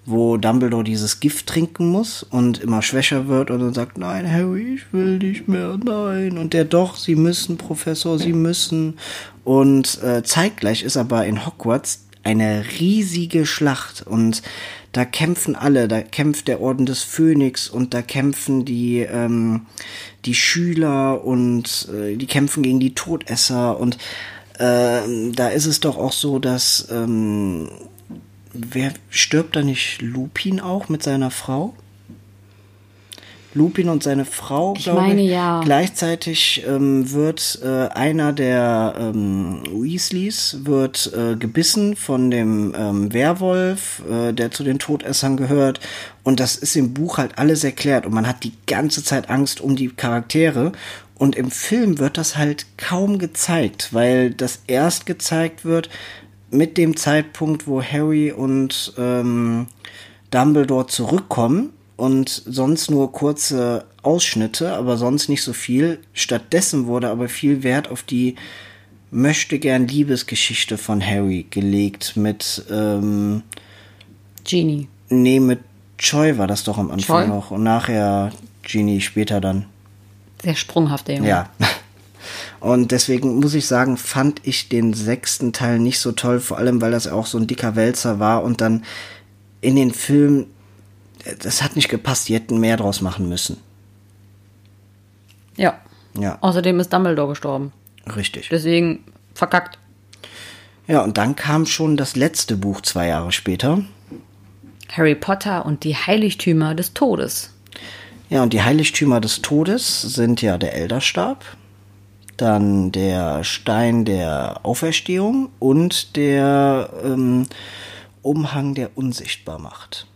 wo Dumbledore dieses Gift trinken muss und immer schwächer wird und dann sagt, nein, Harry, ich will nicht mehr, nein. Und der doch, sie müssen, Professor, sie müssen. Und äh, zeitgleich ist aber in Hogwarts eine riesige Schlacht und da kämpfen alle, da kämpft der Orden des Phönix und da kämpfen die, ähm, die Schüler und äh, die kämpfen gegen die Todesser und äh, da ist es doch auch so, dass ähm, wer stirbt da nicht Lupin auch mit seiner Frau? Lupin und seine Frau, Ich glaube meine, ich. ja. Gleichzeitig ähm, wird äh, einer der ähm, Weasleys wird äh, gebissen von dem ähm, Werwolf, äh, der zu den Todessern gehört. Und das ist im Buch halt alles erklärt. Und man hat die ganze Zeit Angst um die Charaktere. Und im Film wird das halt kaum gezeigt, weil das erst gezeigt wird mit dem Zeitpunkt, wo Harry und ähm, Dumbledore zurückkommen und sonst nur kurze Ausschnitte, aber sonst nicht so viel. Stattdessen wurde aber viel Wert auf die möchte gern Liebesgeschichte von Harry gelegt mit ähm, Genie. nee mit Choi war das doch am Anfang Choi? noch und nachher Genie später dann. Sehr sprunghaft, der Junge. Ja. Und deswegen muss ich sagen, fand ich den sechsten Teil nicht so toll, vor allem weil das auch so ein dicker Wälzer war und dann in den Film, das hat nicht gepasst, die hätten mehr draus machen müssen. ja. Ja, Außerdem ist Dumbledore gestorben. richtig. Deswegen verkackt. Ja, und dann kam schon das letzte Buch zwei Jahre später. Harry Potter und die Heiligtümer des Todes. Ja, und die Heiligtümer des Todes sind ja der Elderstab, dann der Stein der Auferstehung und der ähm, Umhang, der unsichtbar macht.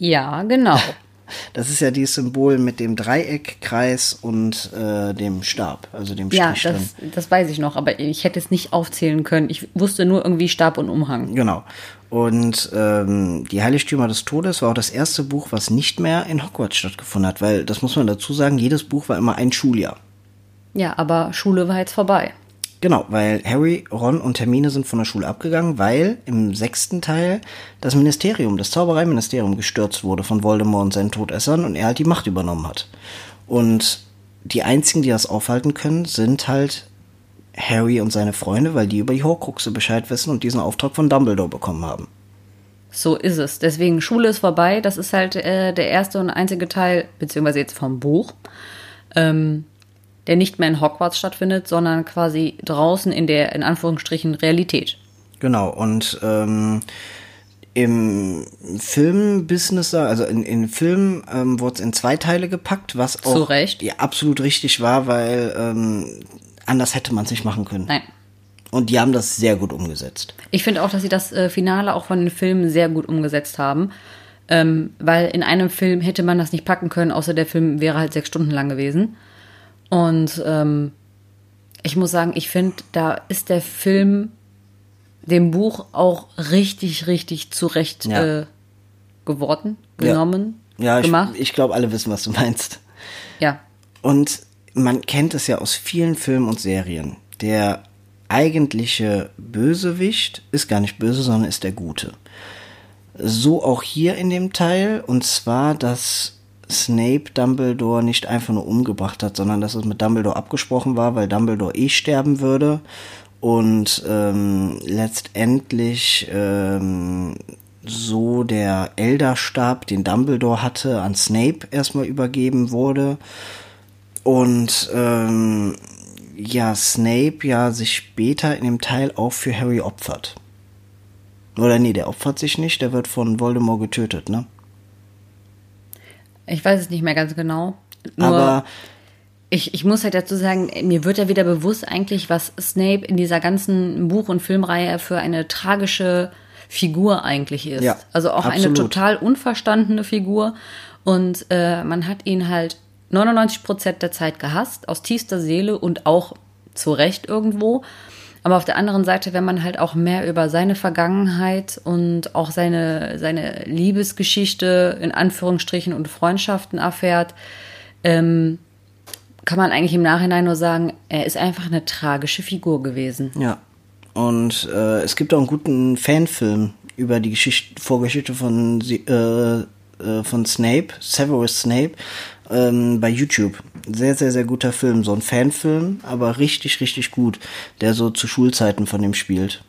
Ja, genau. Das ist ja dieses Symbol mit dem Dreieck, Kreis und äh, dem Stab, also dem Ja, Strich das, drin. das weiß ich noch, aber ich hätte es nicht aufzählen können. Ich wusste nur irgendwie Stab und Umhang. Genau. Und ähm, die Heiligtümer des Todes war auch das erste Buch, was nicht mehr in Hogwarts stattgefunden hat, weil das muss man dazu sagen, jedes Buch war immer ein Schuljahr. Ja, aber Schule war jetzt vorbei. Genau, weil Harry, Ron und Hermine sind von der Schule abgegangen, weil im sechsten Teil das Ministerium, das Zaubereiministerium gestürzt wurde von Voldemort und seinen Todessern und er halt die Macht übernommen hat. Und die einzigen, die das aufhalten können, sind halt Harry und seine Freunde, weil die über die Horcruxe Bescheid wissen und diesen Auftrag von Dumbledore bekommen haben. So ist es. Deswegen Schule ist vorbei. Das ist halt äh, der erste und einzige Teil, beziehungsweise jetzt vom Buch, ähm, der nicht mehr in Hogwarts stattfindet, sondern quasi draußen in der, in Anführungsstrichen, Realität. Genau, und ähm, im Filmbusiness, also in, in Film ähm, wurde es in zwei Teile gepackt, was auch Zu Recht. Ja, absolut richtig war, weil ähm, anders hätte man es nicht machen können. Nein. Und die haben das sehr gut umgesetzt. Ich finde auch, dass sie das äh, Finale auch von den Filmen sehr gut umgesetzt haben. Ähm, weil in einem Film hätte man das nicht packen können, außer der Film wäre halt sechs Stunden lang gewesen. Und ähm, ich muss sagen, ich finde, da ist der Film dem Buch auch richtig, richtig zurecht Ja. äh, geworden, Ja. genommen, Ja, ich, gemacht. ich glaube, alle wissen, was du meinst. ja, Und man kennt es ja aus vielen Filmen und Serien. Der eigentliche Bösewicht ist gar nicht böse, sondern ist der Gute. So auch hier in dem Teil, und zwar, dass Snape Dumbledore nicht einfach nur umgebracht hat, sondern dass es mit Dumbledore abgesprochen war, weil Dumbledore eh sterben würde. Und ähm, letztendlich ähm, so der Elderstab, den Dumbledore hatte, an Snape erstmal übergeben wurde. Und ähm, ja, Snape ja sich später in dem Teil auch für Harry opfert. Oder nee, der opfert sich nicht, der wird von Voldemort getötet, ne? Ich weiß es nicht mehr ganz genau. Nur Aber Ich, ich muss halt dazu sagen, mir wird ja wieder bewusst eigentlich, was Snape in dieser ganzen Buch- und Filmreihe für eine tragische Figur eigentlich ist. Ja, also auch eine absolut. total unverstandene Figur. Und äh, man hat ihn halt 99 Prozent der Zeit gehasst, aus tiefster Seele und auch zu Recht irgendwo. Aber auf der anderen Seite, wenn man halt auch mehr über seine Vergangenheit und auch seine, seine Liebesgeschichte in Anführungsstrichen und Freundschaften erfährt, ähm, kann man eigentlich im Nachhinein nur sagen, er ist einfach eine tragische Figur gewesen. Ja. Und äh, es gibt auch einen guten Fanfilm über die Geschichte, Vorgeschichte von, äh, äh, von Snape, Severus Snape, ähm, bei YouTube. Sehr, sehr, sehr guter Film. So ein Fanfilm, aber richtig, richtig gut, der so zu Schulzeiten von dem spielt.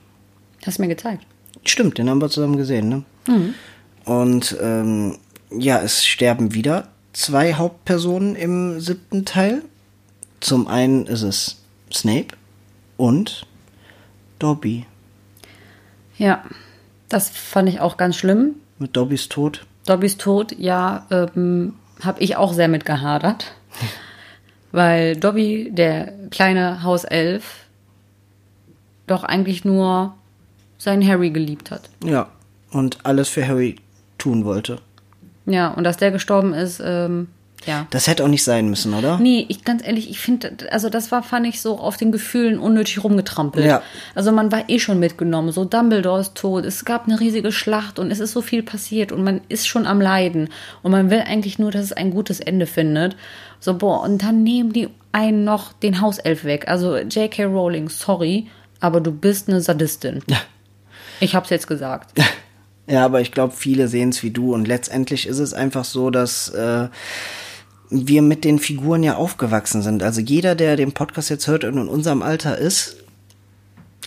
Hast du mir gezeigt. Stimmt, den haben wir zusammen gesehen, ne? Und ähm, ja, es sterben wieder zwei Hauptpersonen im siebten Teil. Zum einen ist es Snape und Dobby. Ja, das fand ich auch ganz schlimm. Mit Dobbys Tod. Dobbys Tod, ja, ähm, habe ich auch sehr mit gehadert. Weil Dobby, der kleine Hauself, doch eigentlich nur seinen Harry geliebt hat. Ja. Und alles für Harry tun wollte. Ja, und dass der gestorben ist, ähm, ja. Das hätte auch nicht sein müssen, oder? Nee, ich ganz ehrlich, ich finde, also das war, fand ich so auf den Gefühlen unnötig rumgetrampelt. Ja. Also man war eh schon mitgenommen, so Dumbledore ist tot, es gab eine riesige Schlacht und es ist so viel passiert und man ist schon am Leiden und man will eigentlich nur, dass es ein gutes Ende findet. So, boah, und dann nehmen die einen noch den Hauself weg. Also J.K. Rowling, sorry, aber du bist eine Sadistin. Ich hab's jetzt gesagt. Ja, aber ich glaube, viele sehen es wie du. Und letztendlich ist es einfach so, dass äh, wir mit den Figuren ja aufgewachsen sind. Also jeder, der den Podcast jetzt hört und in unserem Alter ist,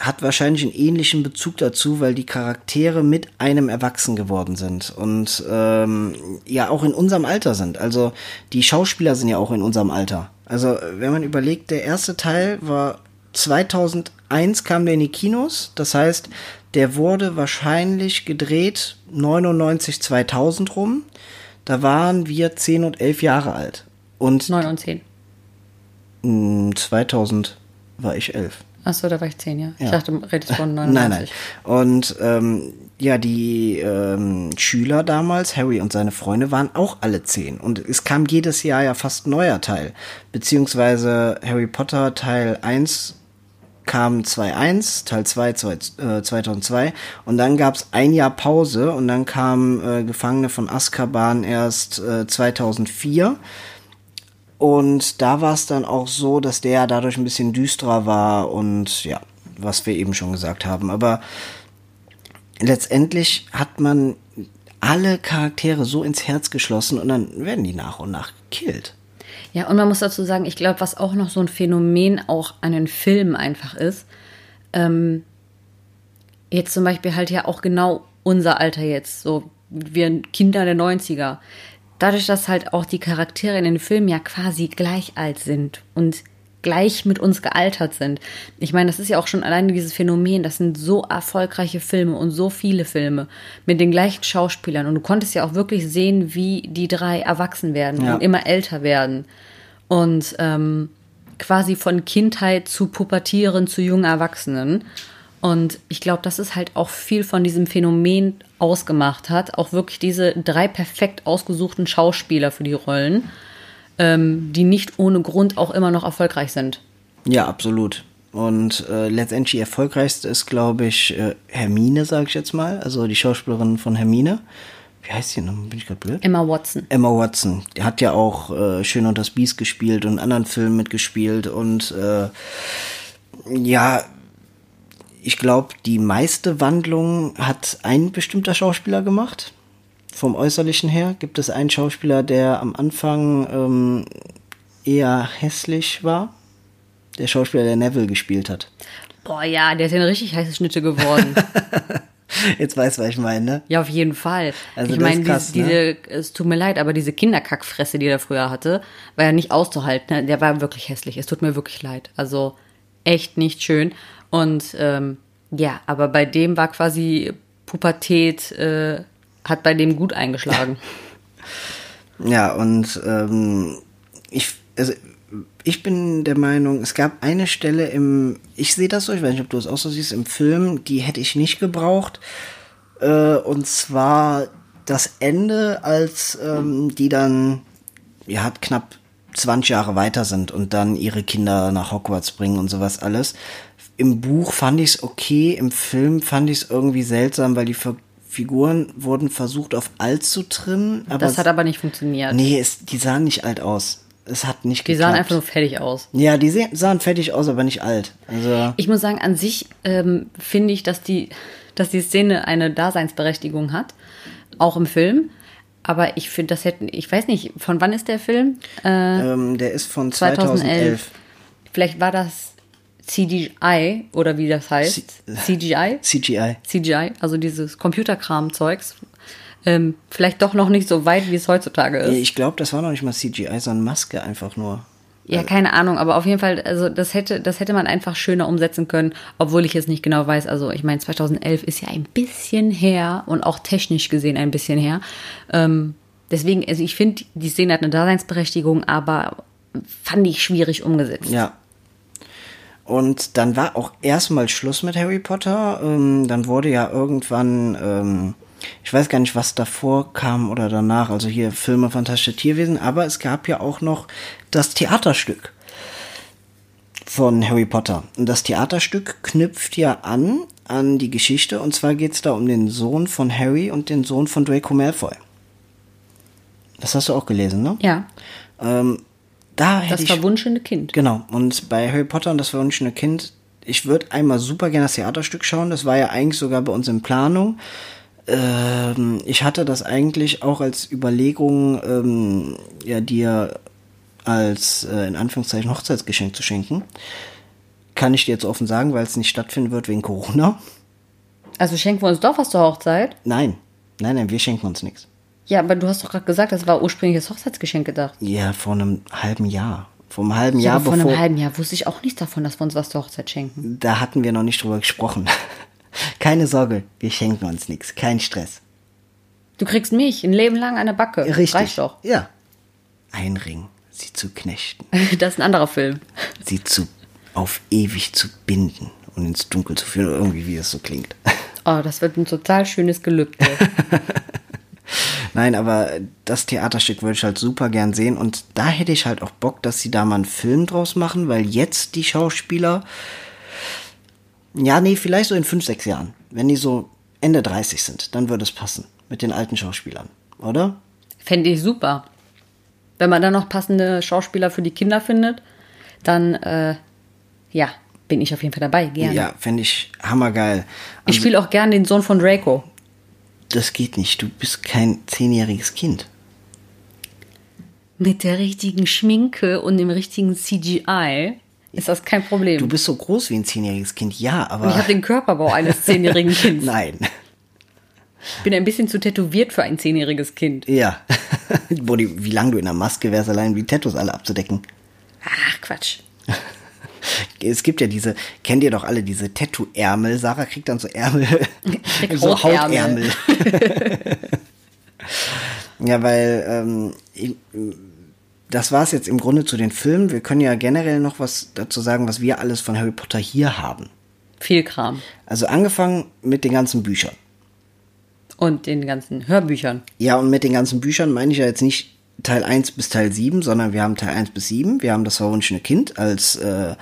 hat wahrscheinlich einen ähnlichen Bezug dazu, weil die Charaktere mit einem erwachsen geworden sind und ähm, ja auch in unserem Alter sind. Also die Schauspieler sind ja auch in unserem Alter. Also wenn man überlegt, der erste Teil war 2001 kam der in die Kinos. Das heißt, der wurde wahrscheinlich gedreht 99 2000 rum. Da waren wir 10 und 11 Jahre alt. Und 9 und 10. mh, 2000 war ich 11. Achso, da war ich 10, ja. Ich Ja. dachte, du redest von Nein, 99. nein. Und ähm, ja, die ähm, Schüler damals, Harry und seine Freunde, waren auch alle zehn. Und es kam jedes Jahr ja fast ein neuer Teil. Beziehungsweise Harry Potter Teil 1 kam 2.1, Teil 2 zwei- äh, 2002. Und dann gab's ein Jahr Pause und dann kam äh, Gefangene von Azkaban erst äh, 2004. Und da war es dann auch so, dass der dadurch ein bisschen düsterer war und ja, was wir eben schon gesagt haben. Aber letztendlich hat man alle Charaktere so ins Herz geschlossen und dann werden die nach und nach gekillt. Ja, und man muss dazu sagen, ich glaube, was auch noch so ein Phänomen auch an den Filmen einfach ist, ähm, jetzt zum Beispiel halt ja auch genau unser Alter jetzt, so wir Kinder der 90er. Dadurch, dass halt auch die Charaktere in den Filmen ja quasi gleich alt sind und gleich mit uns gealtert sind. Ich meine, das ist ja auch schon alleine dieses Phänomen, das sind so erfolgreiche Filme und so viele Filme mit den gleichen Schauspielern und du konntest ja auch wirklich sehen, wie die drei erwachsen werden Ja. und immer älter werden und ähm, quasi von Kindheit zu Pubertieren zu jungen Erwachsenen. Und ich glaube, das ist halt auch viel von diesem Phänomen ausgemacht hat. Auch wirklich diese drei perfekt ausgesuchten Schauspieler für die Rollen, ähm, die nicht ohne Grund auch immer noch erfolgreich sind. Ja, absolut. Und äh, letztendlich erfolgreichste ist, glaube ich, äh, Hermine, sage ich jetzt mal. Also die Schauspielerin von Hermine. Wie heißt sie noch? Bin ich gerade blöd? Emma Watson. Emma Watson. Die hat ja auch äh, Schön und das Biest gespielt und anderen Filmen mitgespielt. Und äh, ja, ich glaube, die meiste Wandlung hat ein bestimmter Schauspieler gemacht. Vom Äußerlichen her gibt es einen Schauspieler, der am Anfang ähm, eher hässlich war. Der Schauspieler, der Neville gespielt hat. Boah, ja, der ist ja eine richtig heiße Schnitte geworden. Jetzt weißt du, was ich meine, ne? ja, auf jeden Fall. Also ich meine, krass, diese, ne? diese, es tut mir leid, aber diese Kinderkackfresse, die er früher hatte, war ja nicht auszuhalten. ne? Der war wirklich hässlich. Es tut mir wirklich leid. Also echt nicht schön. Und ähm, ja, aber bei dem war quasi Pubertät, äh, hat bei dem gut eingeschlagen. Ja, und ähm, ich, also, ich bin der Meinung, es gab eine Stelle im, ich sehe das so, ich weiß nicht, ob du es auch so siehst, im Film, die hätte ich nicht gebraucht. Äh, und zwar das Ende, als ähm, die dann, ja, knapp 20 Jahre weiter sind und dann ihre Kinder nach Hogwarts bringen und sowas alles. Im Buch fand ich es okay, im Film fand ich es irgendwie seltsam, weil die Fi- Figuren wurden versucht auf alt zu trimmen. Aber Das hat aber nicht funktioniert. Nee, es, die sahen nicht alt aus. Es hat nicht Die geklappt. sahen einfach nur fertig aus. Ja, die sahen fertig aus, aber nicht alt. Also, Ich muss sagen, an sich ähm, finde ich, dass die, dass die Szene eine Daseinsberechtigung hat, auch im Film. Aber ich finde, das hätten, ich weiß nicht, von wann ist der Film? Äh, ähm, der ist von 2011. 2011. Vielleicht war das CGI oder wie das heißt. CGI? CGI. CGI, also dieses Computerkram-Zeugs. Ähm, vielleicht doch noch nicht so weit, wie es heutzutage ist. Ich glaube, das war noch nicht mal CGI, sondern Maske einfach nur. Ja, keine Ahnung, aber auf jeden Fall, also das hätte, das hätte man einfach schöner umsetzen können, obwohl ich jetzt nicht genau weiß. Also ich meine, 2011 ist ja ein bisschen her und auch technisch gesehen ein bisschen her. Ähm, deswegen, also ich finde, die Szene hat eine Daseinsberechtigung, aber fand ich schwierig umgesetzt. Ja. Und dann war auch erstmal Schluss mit Harry Potter. Ähm, dann wurde ja irgendwann, ähm, ich weiß gar nicht, was davor kam oder danach, also hier Filme Fantastische Tierwesen, aber es gab ja auch noch das Theaterstück von Harry Potter. Und das Theaterstück knüpft ja an an die Geschichte und zwar geht's da um den Sohn von Harry und den Sohn von Draco Malfoy. Das hast du auch gelesen, ne? Ja, Ähm, da hätte das ich verwunschene Kind. Genau. Und bei Harry Potter und das verwunschene Kind, ich würde einmal super gerne das Theaterstück schauen. Das war ja eigentlich sogar bei uns in Planung. Ähm, ich hatte das eigentlich auch als Überlegung, ähm, ja, dir als äh, in Anführungszeichen Hochzeitsgeschenk zu schenken. Kann ich dir jetzt offen sagen, weil es nicht stattfinden wird wegen Corona. Also schenken wir uns doch was zur Hochzeit? Nein. Nein, nein, wir schenken uns nichts. Ja, aber du hast doch gerade gesagt, das war ursprünglich das Hochzeitsgeschenk gedacht. Ja, vor einem halben Jahr. Vor einem halben Ja, Jahr aber vor bevor. einem halben Jahr wusste ich auch nichts davon, dass wir uns was zur Hochzeit schenken. Da hatten wir noch nicht drüber gesprochen. Keine Sorge, wir schenken uns nichts. Kein Stress. Du kriegst mich ein Leben lang an der Backe. Richtig. Reicht doch. Ja. Ein Ring, sie zu knechten, Das ist ein anderer Film. sie zu auf ewig zu binden und ins Dunkel zu führen, irgendwie wie es so klingt. Oh, das wird ein total schönes Gelübde. Nein, aber das Theaterstück würde ich halt super gern sehen und da hätte ich halt auch Bock, dass sie da mal einen Film draus machen, weil jetzt die Schauspieler, ja, nee, vielleicht so in fünf, sechs Jahren, wenn die so Ende 30 sind, dann würde es passen mit den alten Schauspielern, oder? Fände ich super. Wenn man dann noch passende Schauspieler für die Kinder findet, dann, äh, ja, bin ich auf jeden Fall dabei. Gerne. Ja, fände ich hammergeil. Ich Also, spiele auch gerne den Sohn von Draco. Das geht nicht, du bist kein zehnjähriges Kind. Mit der richtigen Schminke und dem richtigen CGI ist das kein Problem. Du bist so groß wie ein zehnjähriges Kind, ja, aber. und ich habe den Körperbau eines zehnjährigen Kindes. Nein. Ich bin ein bisschen zu tätowiert für ein zehnjähriges Kind. Ja. Die, wie lange du in der Maske wärst, allein die Tattoos alle abzudecken. Ach, Quatsch. Es gibt ja diese, kennt ihr doch alle diese Tattoo-Ärmel. Sarah kriegt dann so Ärmel, so Hautärmel. Hautärmel. ja, weil ähm, ich, das war es jetzt im Grunde zu den Filmen. Wir können ja generell noch was dazu sagen, was wir alles von Harry Potter hier haben. Viel Kram. Also angefangen mit den ganzen Büchern. Und den ganzen Hörbüchern. Ja, und mit den ganzen Büchern meine ich ja jetzt nicht Teil 1 bis Teil 7, sondern wir haben Teil 1 bis 7. Wir haben das verwunschene Kind als äh,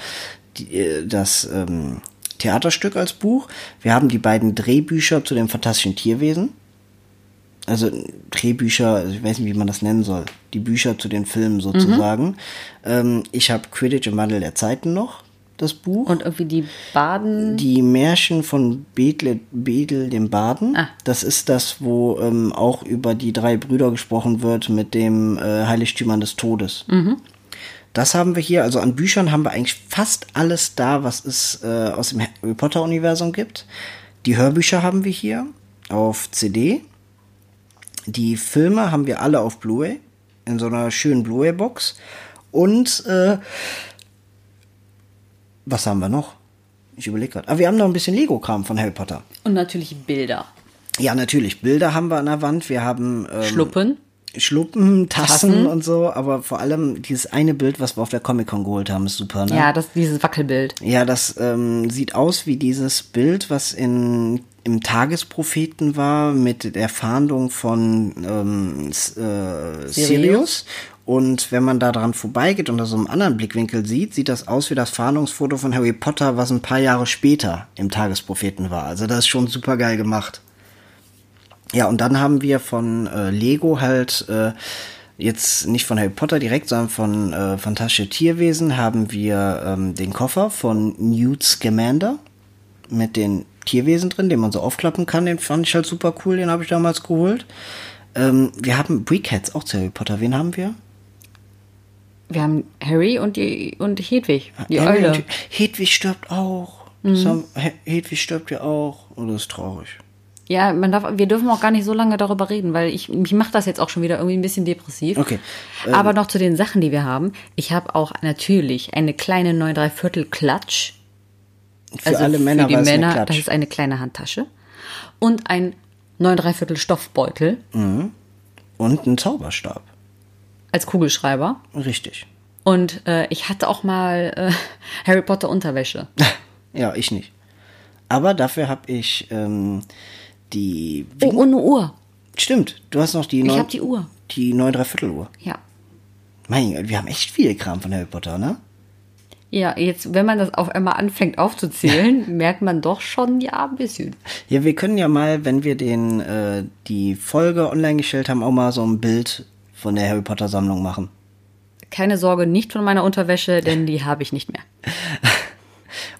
die, äh, das ähm, Theaterstück als Buch. Wir haben die beiden Drehbücher zu dem fantastischen Tierwesen. Also Drehbücher, also ich weiß nicht, wie man das nennen soll. Die Bücher zu den Filmen sozusagen. Ähm, ich habe Quidditch im Wandel der Zeiten noch, das Buch. Und irgendwie die Baden. Die Märchen von Bedle, Bedel dem Baden. Ah. Das ist das, wo ähm, auch über die drei Brüder gesprochen wird mit dem äh, Heiligtümern des Todes. Das haben wir hier. Also an Büchern haben wir eigentlich fast alles da, was es äh, aus dem Harry Potter Universum gibt. Die Hörbücher haben wir hier auf CD. Die Filme haben wir alle auf Blu-ray in so einer schönen Blu-ray-Box. Und äh, was haben wir noch? Ich überlege gerade. Ah, wir haben noch ein bisschen Lego-Kram von Harry Potter. Und natürlich Bilder. Ja, natürlich. Bilder haben wir an der Wand. Wir haben ähm, Schluppen. Schluppen, Tassen, Tassen. und so. Aber vor allem dieses eine Bild, was wir auf der Comic-Con geholt haben, ist super, ne? Ja, das, dieses Wackelbild. Ja, das ähm, sieht aus wie dieses Bild, was in, im Tagespropheten war mit der Fahndung von ähm, äh, Sirius. Und wenn man da dran vorbeigeht und aus einem anderen Blickwinkel sieht, sieht das aus wie das Fahndungsfoto von Harry Potter, was ein paar Jahre später im Tagespropheten war. Also das ist schon super geil gemacht. Ja, und dann haben wir von äh, Lego halt äh, jetzt nicht von Harry Potter direkt, sondern von äh, Fantastische Tierwesen haben wir ähm, den Koffer von Newt Scamander mit den Tierwesen drin, den man so aufklappen kann. Den fand ich halt super cool, den habe ich damals geholt. Ähm, wir haben Brickheads auch zu Harry Potter. Wen haben wir? Wir haben Harry und die und Hedwig, die Harry Eule. und- Hedwig stirbt auch. Haben, He- Hedwig stirbt ja auch. Oh, das ist traurig. Ja, man darf, wir dürfen auch gar nicht so lange darüber reden, weil ich mich macht das jetzt auch schon wieder irgendwie ein bisschen depressiv. Okay, ähm, Aber noch zu den Sachen, die wir haben. Ich habe auch natürlich eine kleine 9 3 Viertel Klatsch. Für alle Männer Also für die Männer, das ist eine kleine Handtasche und ein 9 3 Viertel Stoffbeutel Und ein Zauberstab. Als Kugelschreiber. Richtig. Und äh, ich hatte auch mal äh, Harry Potter Unterwäsche. Ja, ich nicht. Aber dafür habe ich ähm, die. Oh, und eine Uhr. Stimmt, du hast noch die Ich habe die Uhr. die 9 Dreiviertel Uhr. Ja. Mein Gott, wir haben echt viel Kram von Harry Potter, ne? Ja, jetzt, wenn man das auf einmal anfängt aufzuzählen, merkt man doch schon, ja, ein bisschen. Ja, wir können ja mal, wenn wir den äh, die Folge online gestellt haben, auch mal so ein Bild von der Harry Potter Sammlung machen. Keine Sorge, nicht von meiner Unterwäsche, denn die habe ich nicht mehr.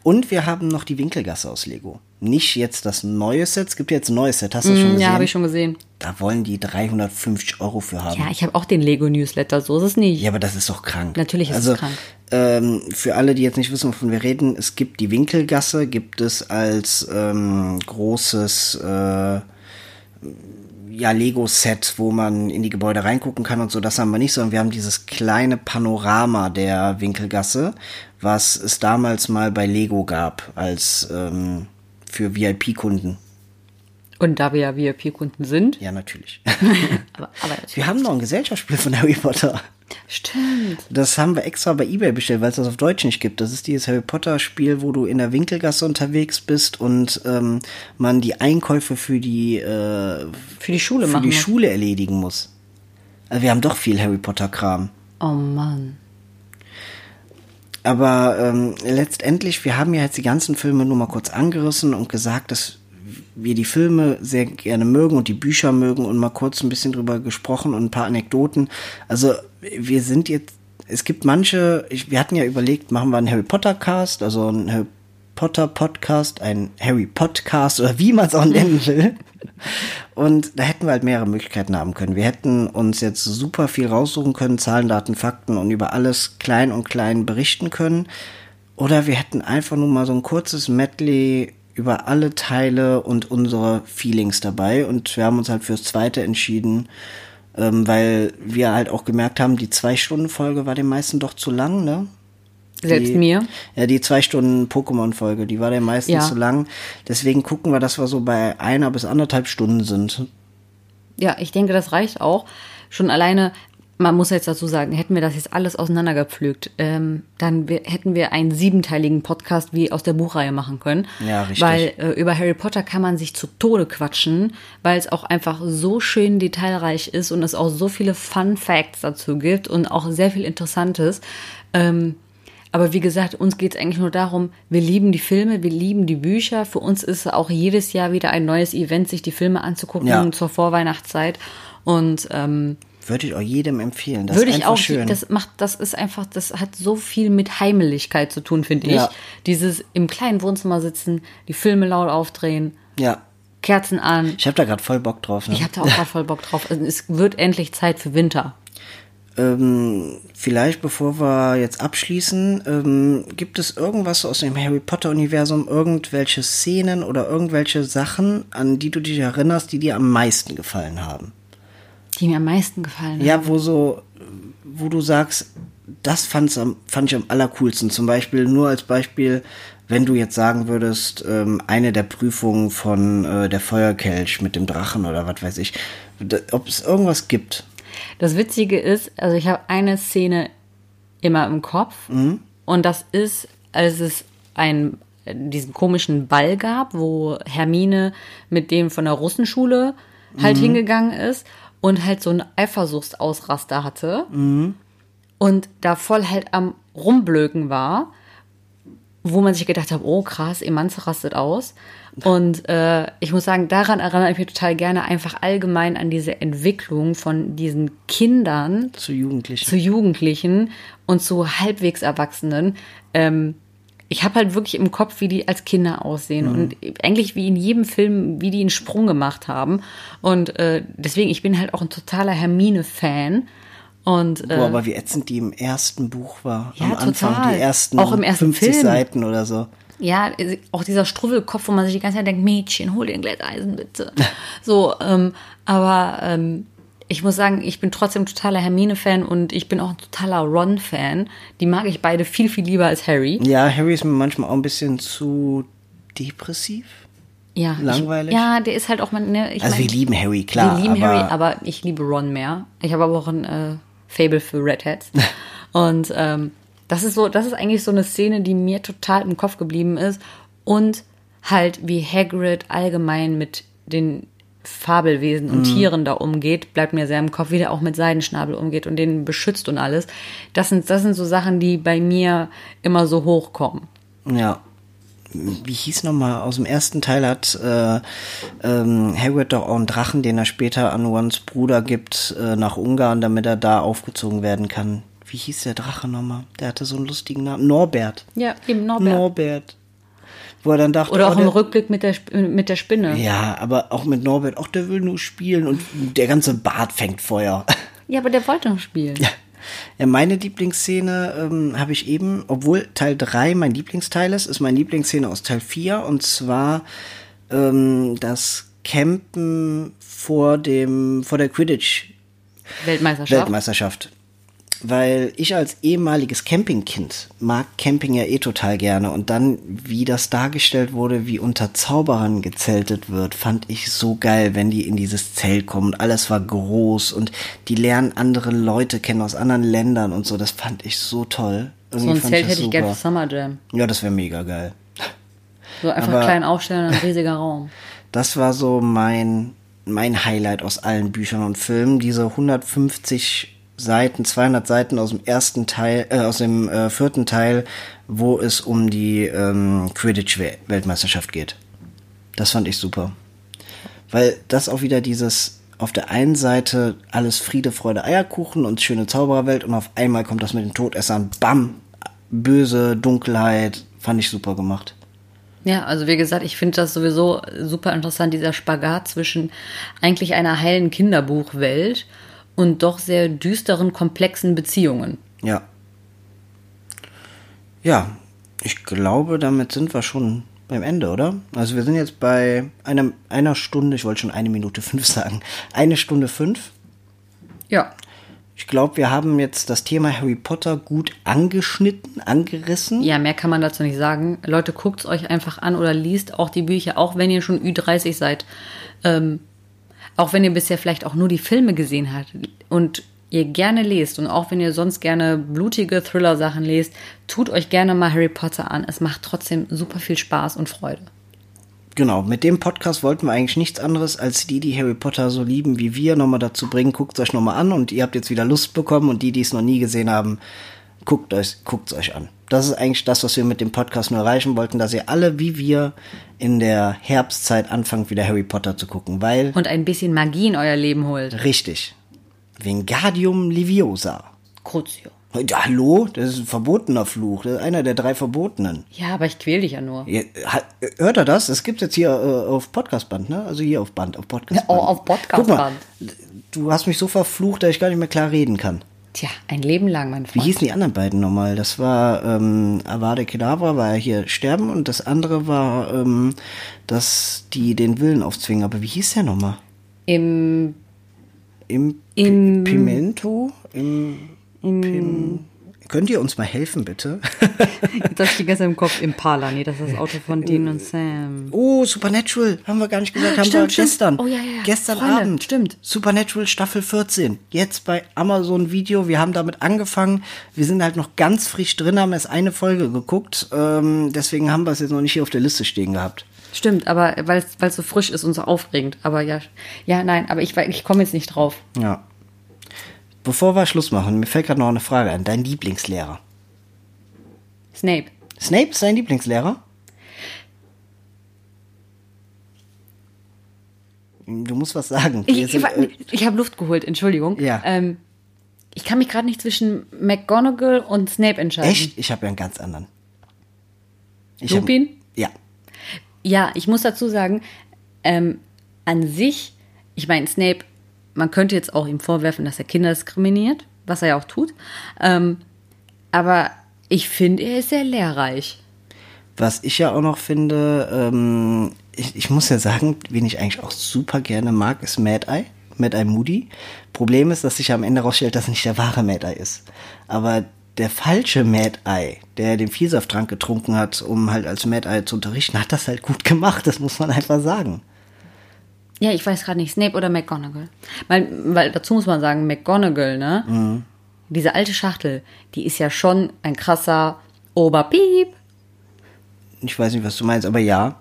Und wir haben noch die Winkelgasse aus Lego. Nicht jetzt das neue Set, es gibt jetzt ein neues Set, hast du das schon gesehen? Mm, Ja, habe ich schon gesehen. Da wollen die 350 Euro für haben. Ja, ich habe auch den Lego-Newsletter, so ist es nicht. Ja, aber das ist doch krank. Natürlich ist es also, krank. Ähm, für alle, die jetzt nicht wissen, wovon wir reden, es gibt die Winkelgasse, gibt es als ähm, großes äh, ja, Lego-Set, wo man in die Gebäude reingucken kann und so. Das haben wir nicht, sondern wir haben dieses kleine Panorama der Winkelgasse, was es damals mal bei Lego gab, als ähm, für VIP-Kunden. Und da wir ja VIP-Kunden sind. Ja, natürlich. aber, aber natürlich. Wir haben noch ein Gesellschaftsspiel von Harry Potter. Stimmt. Das haben wir extra bei eBay bestellt, weil es das auf Deutsch nicht gibt. Das ist dieses Harry Potter Spiel, wo du in der Winkelgasse unterwegs bist und ähm, man die Einkäufe für die äh, Für die Schule für machen die. Schule erledigen muss. Also wir haben doch viel Harry Potter Kram. Oh Mann. Aber ähm, letztendlich, wir haben ja jetzt die ganzen Filme nur mal kurz angerissen und gesagt, dass wir die Filme sehr gerne mögen und die Bücher mögen und mal kurz ein bisschen drüber gesprochen und ein paar Anekdoten. Also wir sind jetzt, es gibt manche, ich, wir hatten ja überlegt, machen wir einen Harry Potter Cast, also einen Harry Potter Podcast, einen Harry Podcast oder wie man es auch nennen will. Und da hätten wir halt mehrere Möglichkeiten haben können. Wir hätten uns jetzt super viel raussuchen können, Zahlen, Daten, Fakten und über alles klein und klein berichten können. Oder wir hätten einfach nur mal so ein kurzes Medley über alle Teile und unsere Feelings dabei. Und wir haben uns halt fürs zweite entschieden, ähm, weil wir halt auch gemerkt haben, die Zwei-Stunden-Folge war den meisten doch zu lang, ne? Selbst die, mir. Ja, die zwei Stunden Pokémon-Folge, die war den meisten Ja. zu lang. Deswegen gucken wir, dass wir so bei einer bis anderthalb Stunden sind. Ja, ich denke, das reicht auch. Schon alleine, man muss jetzt dazu sagen, hätten wir das jetzt alles auseinandergepflügt, ähm, dann hätten wir einen siebenteiligen Podcast wie aus der Buchreihe machen können. Ja, richtig. Weil äh, über Harry Potter kann man sich zu Tode quatschen, weil es auch einfach so schön detailreich ist und es auch so viele Fun Facts dazu gibt und auch sehr viel Interessantes. Ähm, aber wie gesagt, uns geht es eigentlich nur darum, wir lieben die Filme, wir lieben die Bücher. Für uns ist auch jedes Jahr wieder ein neues Event, sich die Filme anzugucken Ja. zur Vorweihnachtszeit. Und ähm, Würde ich auch jedem empfehlen. Das würde ist ich auch, schön. das macht, das ist einfach, das hat so viel mit Heimeligkeit zu tun, finde ich. Ja. Dieses im kleinen Wohnzimmer sitzen, die Filme laut aufdrehen, ja, Kerzen an. ich habe da gerade voll Bock drauf. Ne? Ich habe da auch gerade voll Bock drauf. Also es wird endlich Zeit für Winter. Ähm, vielleicht bevor wir jetzt abschließen, ähm, gibt es irgendwas aus dem Harry Potter Universum, irgendwelche Szenen oder irgendwelche Sachen, an die du dich erinnerst, die dir am meisten gefallen haben? Die mir am meisten gefallen haben. Ja, wo so, wo du sagst, das fand's am, fand ich am allercoolsten. Zum Beispiel, nur als Beispiel, wenn du jetzt sagen würdest, ähm, eine der Prüfungen von äh, der Feuerkelch mit dem Drachen oder was weiß ich, ob es irgendwas gibt. Das Witzige ist, also ich habe eine Szene immer im Kopf und das ist, als es ein, diesen komischen Ball gab, wo Hermine mit dem von der Russenschule halt hingegangen ist und halt so einen Eifersuchtsausraster hatte und da voll halt am Rumblöken war, wo man sich gedacht hat, oh krass, Emanze rastet aus. Und äh, ich muss sagen, daran erinnere ich mich total gerne einfach allgemein an diese Entwicklung von diesen Kindern Zu Jugendlichen. zu Jugendlichen und zu halbwegs Erwachsenen. Ähm, ich habe halt wirklich im Kopf, wie die als Kinder aussehen und eigentlich wie in jedem Film, wie die einen Sprung gemacht haben. Und äh, deswegen, ich bin halt auch ein totaler Hermine-Fan. Und äh, Boah, aber wie ätzend die im ersten Buch war. Ja, Am Anfang, total. die ersten, Auch im ersten 50 Film. Seiten oder so. Ja, auch dieser Struffelkopf, wo man sich die ganze Zeit denkt, Mädchen, hol dir ein Glätteisen bitte. so, ähm, aber ähm, ich muss sagen, ich bin trotzdem totaler Hermine-Fan und ich bin auch ein totaler Ron-Fan. Die mag ich beide viel, viel lieber als Harry. Ja, Harry ist mir manchmal auch ein bisschen zu depressiv. Ja, Langweilig? Ich, ja, der ist halt auch. Ne, ich Also mein, wir lieben Harry, klar. Wir lieben aber Harry, aber ich liebe Ron mehr. Ich habe aber auch ein äh, Fable für Redheads. und ähm, das ist so, das ist eigentlich so eine Szene, die mir total im Kopf geblieben ist. Und halt, wie Hagrid allgemein mit den Fabelwesen und Mhm. Tieren da umgeht, bleibt mir sehr im Kopf, wie der auch mit Seidenschnabel umgeht und den beschützt und alles. Das sind, das sind so Sachen, die bei mir immer so hochkommen. Ja. Wie hieß nochmal? Aus dem ersten Teil hat äh, ähm, Hagrid doch auch einen Drachen, den er später an Rons Bruder gibt, äh, nach Ungarn, damit er da aufgezogen werden kann. Wie hieß der Drache nochmal? Der hatte so einen lustigen Namen. Norbert. Ja, eben Norbert. Norbert. Wo er dann dachte, Oder oh, auch im der, Rückblick mit der, mit der Spinne. Ja, aber auch mit Norbert, auch der will nur spielen und der ganze Bart fängt Feuer. Ja, aber der wollte noch spielen. Ja. Ja, meine Lieblingsszene ähm, habe ich eben, obwohl Teil 3 mein Lieblingsteil ist, ist meine Lieblingsszene aus Teil 4 und zwar ähm, das Campen vor dem vor der Quidditch Weltmeisterschaft. Weltmeisterschaft. Weil ich als ehemaliges Campingkind mag Camping ja eh total gerne und dann, wie das dargestellt wurde, wie unter Zauberern gezeltet wird, fand ich so geil, wenn die in dieses Zelt kommen und alles war groß und die lernen andere Leute kennen aus anderen Ländern und so, das fand ich so toll. Irgendwie so ein Zelt hätte ich gerne für Summer Jam. Ja, das wäre mega geil. So einfach Aber klein aufstellen, ein riesiger Raum. Das war so mein, mein Highlight aus allen Büchern und Filmen, diese 150 Seiten, 200 Seiten aus dem ersten Teil, äh, aus dem äh, vierten Teil, wo es um die ähm, Quidditch-Weltmeisterschaft geht. Das fand ich super. Weil das auch wieder dieses, auf der einen Seite alles Friede, Freude, Eierkuchen und schöne Zaubererwelt und auf einmal kommt das mit den Todessern, bam, böse Dunkelheit, fand ich super gemacht. Ja, also wie gesagt, ich finde das sowieso super interessant, dieser Spagat zwischen eigentlich einer heilen Kinderbuchwelt und doch sehr düsteren, komplexen Beziehungen. Ja. Ja, ich glaube, damit sind wir schon beim Ende, oder? Also wir sind jetzt bei einem, einer Stunde, ich wollte schon eine Minute fünf sagen, eine Stunde fünf. Ja. Ich glaube, wir haben jetzt das Thema Harry Potter gut angeschnitten, angerissen. Ja, mehr kann man dazu nicht sagen. Leute, guckt es euch einfach an oder liest auch die Bücher, auch wenn ihr schon Ü30 seid. Ähm, auch wenn ihr bisher vielleicht auch nur die Filme gesehen habt und ihr gerne lest und auch wenn ihr sonst gerne blutige Thriller-Sachen lest, tut euch gerne mal Harry Potter an. Es macht trotzdem super viel Spaß und Freude. Genau, mit dem Podcast wollten wir eigentlich nichts anderes, als die, die Harry Potter so lieben wie wir, nochmal dazu bringen, guckt es euch nochmal an und ihr habt jetzt wieder Lust bekommen und die, die es noch nie gesehen haben, guckt euch, guckt's euch an. Das ist eigentlich das, was wir mit dem Podcast nur erreichen wollten, dass ihr alle wie wir in der Herbstzeit anfangt, wieder Harry Potter zu gucken, weil. Und ein bisschen Magie in euer Leben holt. Richtig. Vingadium Liviosa. Crucio. Hallo? Das ist ein verbotener Fluch. Das ist einer der drei verbotenen. Ja, aber ich quäl dich ja nur. Ja, hört er das? Es gibt jetzt hier äh, auf Podcastband, ne? Also hier auf Band, auf Podcastband. Ja, oh, auf Podcastband. Du hast mich so verflucht, dass ich gar nicht mehr klar reden kann. Tja, ein Leben lang, mein Freund. Wie hießen die anderen beiden nochmal? Das war ähm, Avade Kedavra, war ja hier sterben und das andere war, ähm, dass die den Willen aufzwingen. Aber wie hieß der nochmal? Im Im, Im Pimento? Im, im Pim Könnt ihr uns mal helfen, bitte? das steht gestern im Kopf. Impala, nee, das ist das Auto von Dean und Sam. Oh, Supernatural, haben wir gar nicht gesagt, haben stimmt, wir stimmt. gestern. Oh ja, ja. Gestern Freunde, Abend. Stimmt. Supernatural Staffel 14. Jetzt bei Amazon Video. Wir haben damit angefangen. Wir sind halt noch ganz frisch drin, haben erst eine Folge geguckt. Ähm, deswegen haben wir es jetzt noch nicht hier auf der Liste stehen gehabt. Stimmt, aber weil es so frisch ist und so aufregend. Aber ja, ja, nein, aber ich, ich komme jetzt nicht drauf. Ja. Bevor wir Schluss machen, mir fällt gerade noch eine Frage ein. Dein Lieblingslehrer? Snape. Snape ist dein Lieblingslehrer? Du musst was sagen. Ich, ich, äh, ich habe Luft geholt, Entschuldigung. Ja. Ähm, ich kann mich gerade nicht zwischen McGonagall und Snape entscheiden. Echt? Ich habe ja einen ganz anderen. Ich Lupin? Hab, ja. Ja, ich muss dazu sagen, ähm, an sich, ich meine, Snape man könnte jetzt auch ihm vorwerfen, dass er Kinder diskriminiert, was er ja auch tut. Ähm, aber ich finde, er ist sehr lehrreich. Was ich ja auch noch finde, ähm, ich, ich, muss ja sagen, wen ich eigentlich auch super gerne mag, ist Mad Eye. Mad Eye Moody. Problem ist, dass sich am Ende herausstellt, dass nicht der wahre Mad Eye ist. Aber der falsche Mad Eye, der den Vielsafttrank getrunken hat, um halt als Mad Eye zu unterrichten, hat das halt gut gemacht. Das muss man einfach sagen. Ja, ich weiß gerade nicht, Snape oder McGonagall. Weil, weil dazu muss man sagen, McGonagall, ne? Mhm. Diese alte Schachtel, die ist ja schon ein krasser Oberpiep. Ich weiß nicht, was du meinst, aber ja.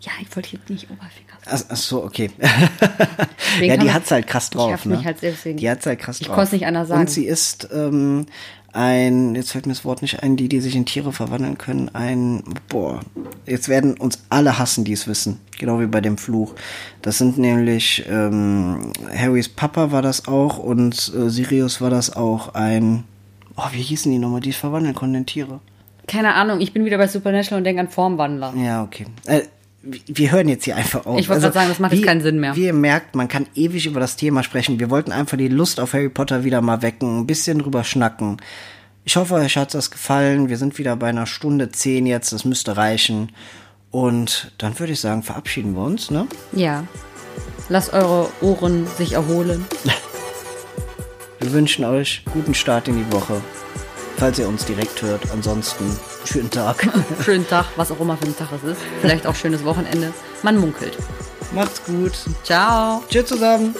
Ja, ich wollte jetzt nicht Oberfinger sagen. Ach, ach so, okay. ja, die hat's halt krass drauf. Ich ne? mich halt deswegen. Die hat's halt krass ich drauf. Ich konnte es nicht anders sagen. Und sie ist ähm, ein, jetzt fällt mir das Wort nicht ein, die, die sich in Tiere verwandeln können, ein, boah, jetzt werden uns alle hassen, die es wissen, genau wie bei dem Fluch. Das sind nämlich, ähm, Harrys Papa war das auch und äh, Sirius war das auch ein, oh, wie hießen die nochmal, die es verwandeln konnten in Tiere? Keine Ahnung, ich bin wieder bei Supernatural und denke an Formwandler. Ja, okay. Äh, wir hören jetzt hier einfach auf. Ich wollte also, sagen, das macht wie, jetzt keinen Sinn mehr. Wie ihr merkt, man kann ewig über das Thema sprechen. Wir wollten einfach die Lust auf Harry Potter wieder mal wecken, ein bisschen drüber schnacken. Ich hoffe, euch hat das gefallen. Wir sind wieder bei einer Stunde zehn jetzt. Das müsste reichen. Und dann würde ich sagen, verabschieden wir uns, ne? Ja. Lasst eure Ohren sich erholen. Wir wünschen euch guten Start in die Woche. Falls ihr uns direkt hört. Ansonsten schönen Tag. Schönen Tag, was auch immer für ein Tag es ist. Vielleicht auch schönes Wochenende. Man munkelt. Macht's gut. Ciao. Tschüss zusammen.